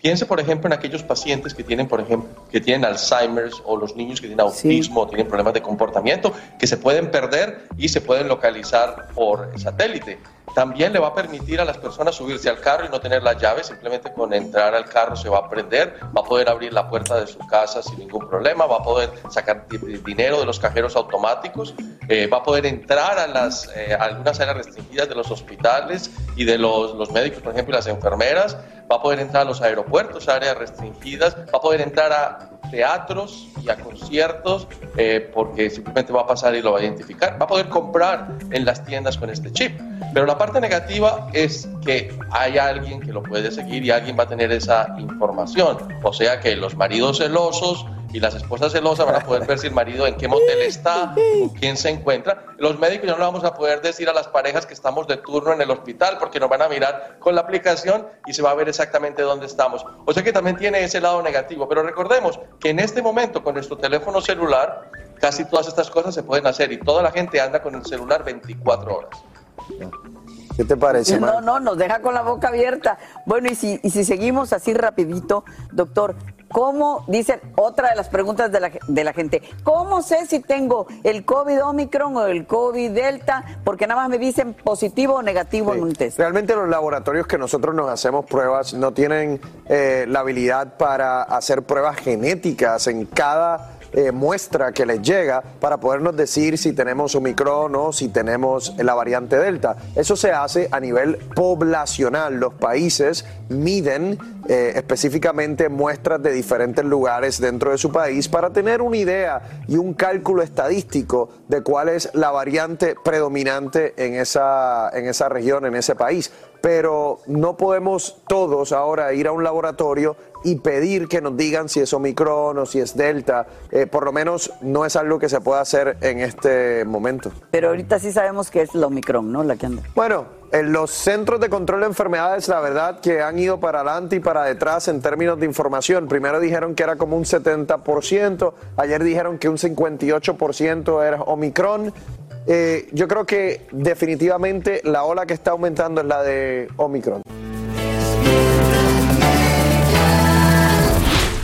Piense, por ejemplo, en aquellos pacientes que tienen, por ejemplo, que tienen Alzheimer's o los niños que tienen autismo o tienen problemas de comportamiento, que se pueden perder y se pueden localizar por satélite. También le va a permitir a las personas subirse al carro y no tener la llave, simplemente con entrar al carro se va a prender, va a poder abrir la puerta de su casa sin ningún problema, va a poder sacar di- dinero de los cajeros automáticos, eh, va a poder entrar a, las, eh, algunas áreas restringidas de los hospitales y de los, los médicos, por ejemplo, y las enfermeras, va a poder entrar a los aeropuertos, áreas restringidas, va a poder entrar a teatros y a conciertos eh, porque simplemente va a pasar y lo va a identificar. Va a poder comprar en las tiendas con este chip. Pero la parte negativa es que hay alguien que lo puede seguir y alguien va a tener esa información. O sea que los maridos celosos y las esposas celosas van a poder ver si el marido en qué motel está, con quién se encuentra. Los médicos ya no le vamos a poder decir a las parejas que estamos de turno en el hospital porque nos van a mirar con la aplicación y se va a ver exactamente dónde estamos. O sea que también tiene ese lado negativo. Pero recordemos que en este momento con nuestro teléfono celular casi todas estas cosas se pueden hacer y toda la gente anda con el celular 24 horas. ¿Qué te parece, No, Mar? no, nos deja con la boca abierta. Bueno, y si, y si seguimos así rapidito, doctor, ¿cómo, dicen otra de las preguntas de la, de la gente, ¿cómo sé si tengo el COVID Omicron o el COVID Delta? Porque nada más me dicen positivo o negativo en un test. Realmente los laboratorios que nosotros nos hacemos pruebas no tienen eh, la habilidad para hacer pruebas genéticas en cada eh, muestra que les llega para podernos decir si tenemos Omicron o si tenemos la variante Delta. Eso se hace a nivel poblacional. Los países miden eh, específicamente muestras de diferentes lugares dentro de su país para tener una idea y un cálculo estadístico de cuál es la variante predominante en esa, en esa región, en ese país. Pero no podemos todos ahora ir a un laboratorio y pedir que nos digan si es Omicron o si es Delta. Eh, por lo menos no es algo que se pueda hacer en este momento. Pero ahorita sí sabemos que es la Omicron, ¿no? La que anda. Bueno, en los centros de control de enfermedades, la verdad que han ido para adelante y para detrás en términos de información. Primero dijeron que era como un 70%, ayer dijeron que un 58% era Omicron. Eh, yo creo que definitivamente la ola que está aumentando es la de Omicron.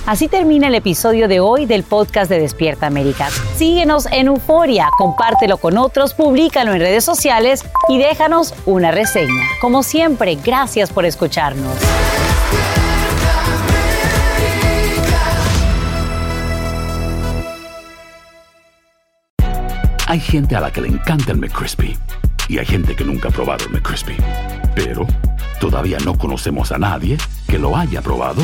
Así termina el episodio de hoy del podcast de Despierta América. Síguenos en Euforia, compártelo con otros, públicalo en redes sociales y déjanos una reseña. Como siempre, gracias por escucharnos. Hay gente a la que le encanta el McCrispy y hay gente que nunca ha probado el McCrispy. Pero todavía no conocemos a nadie que lo haya probado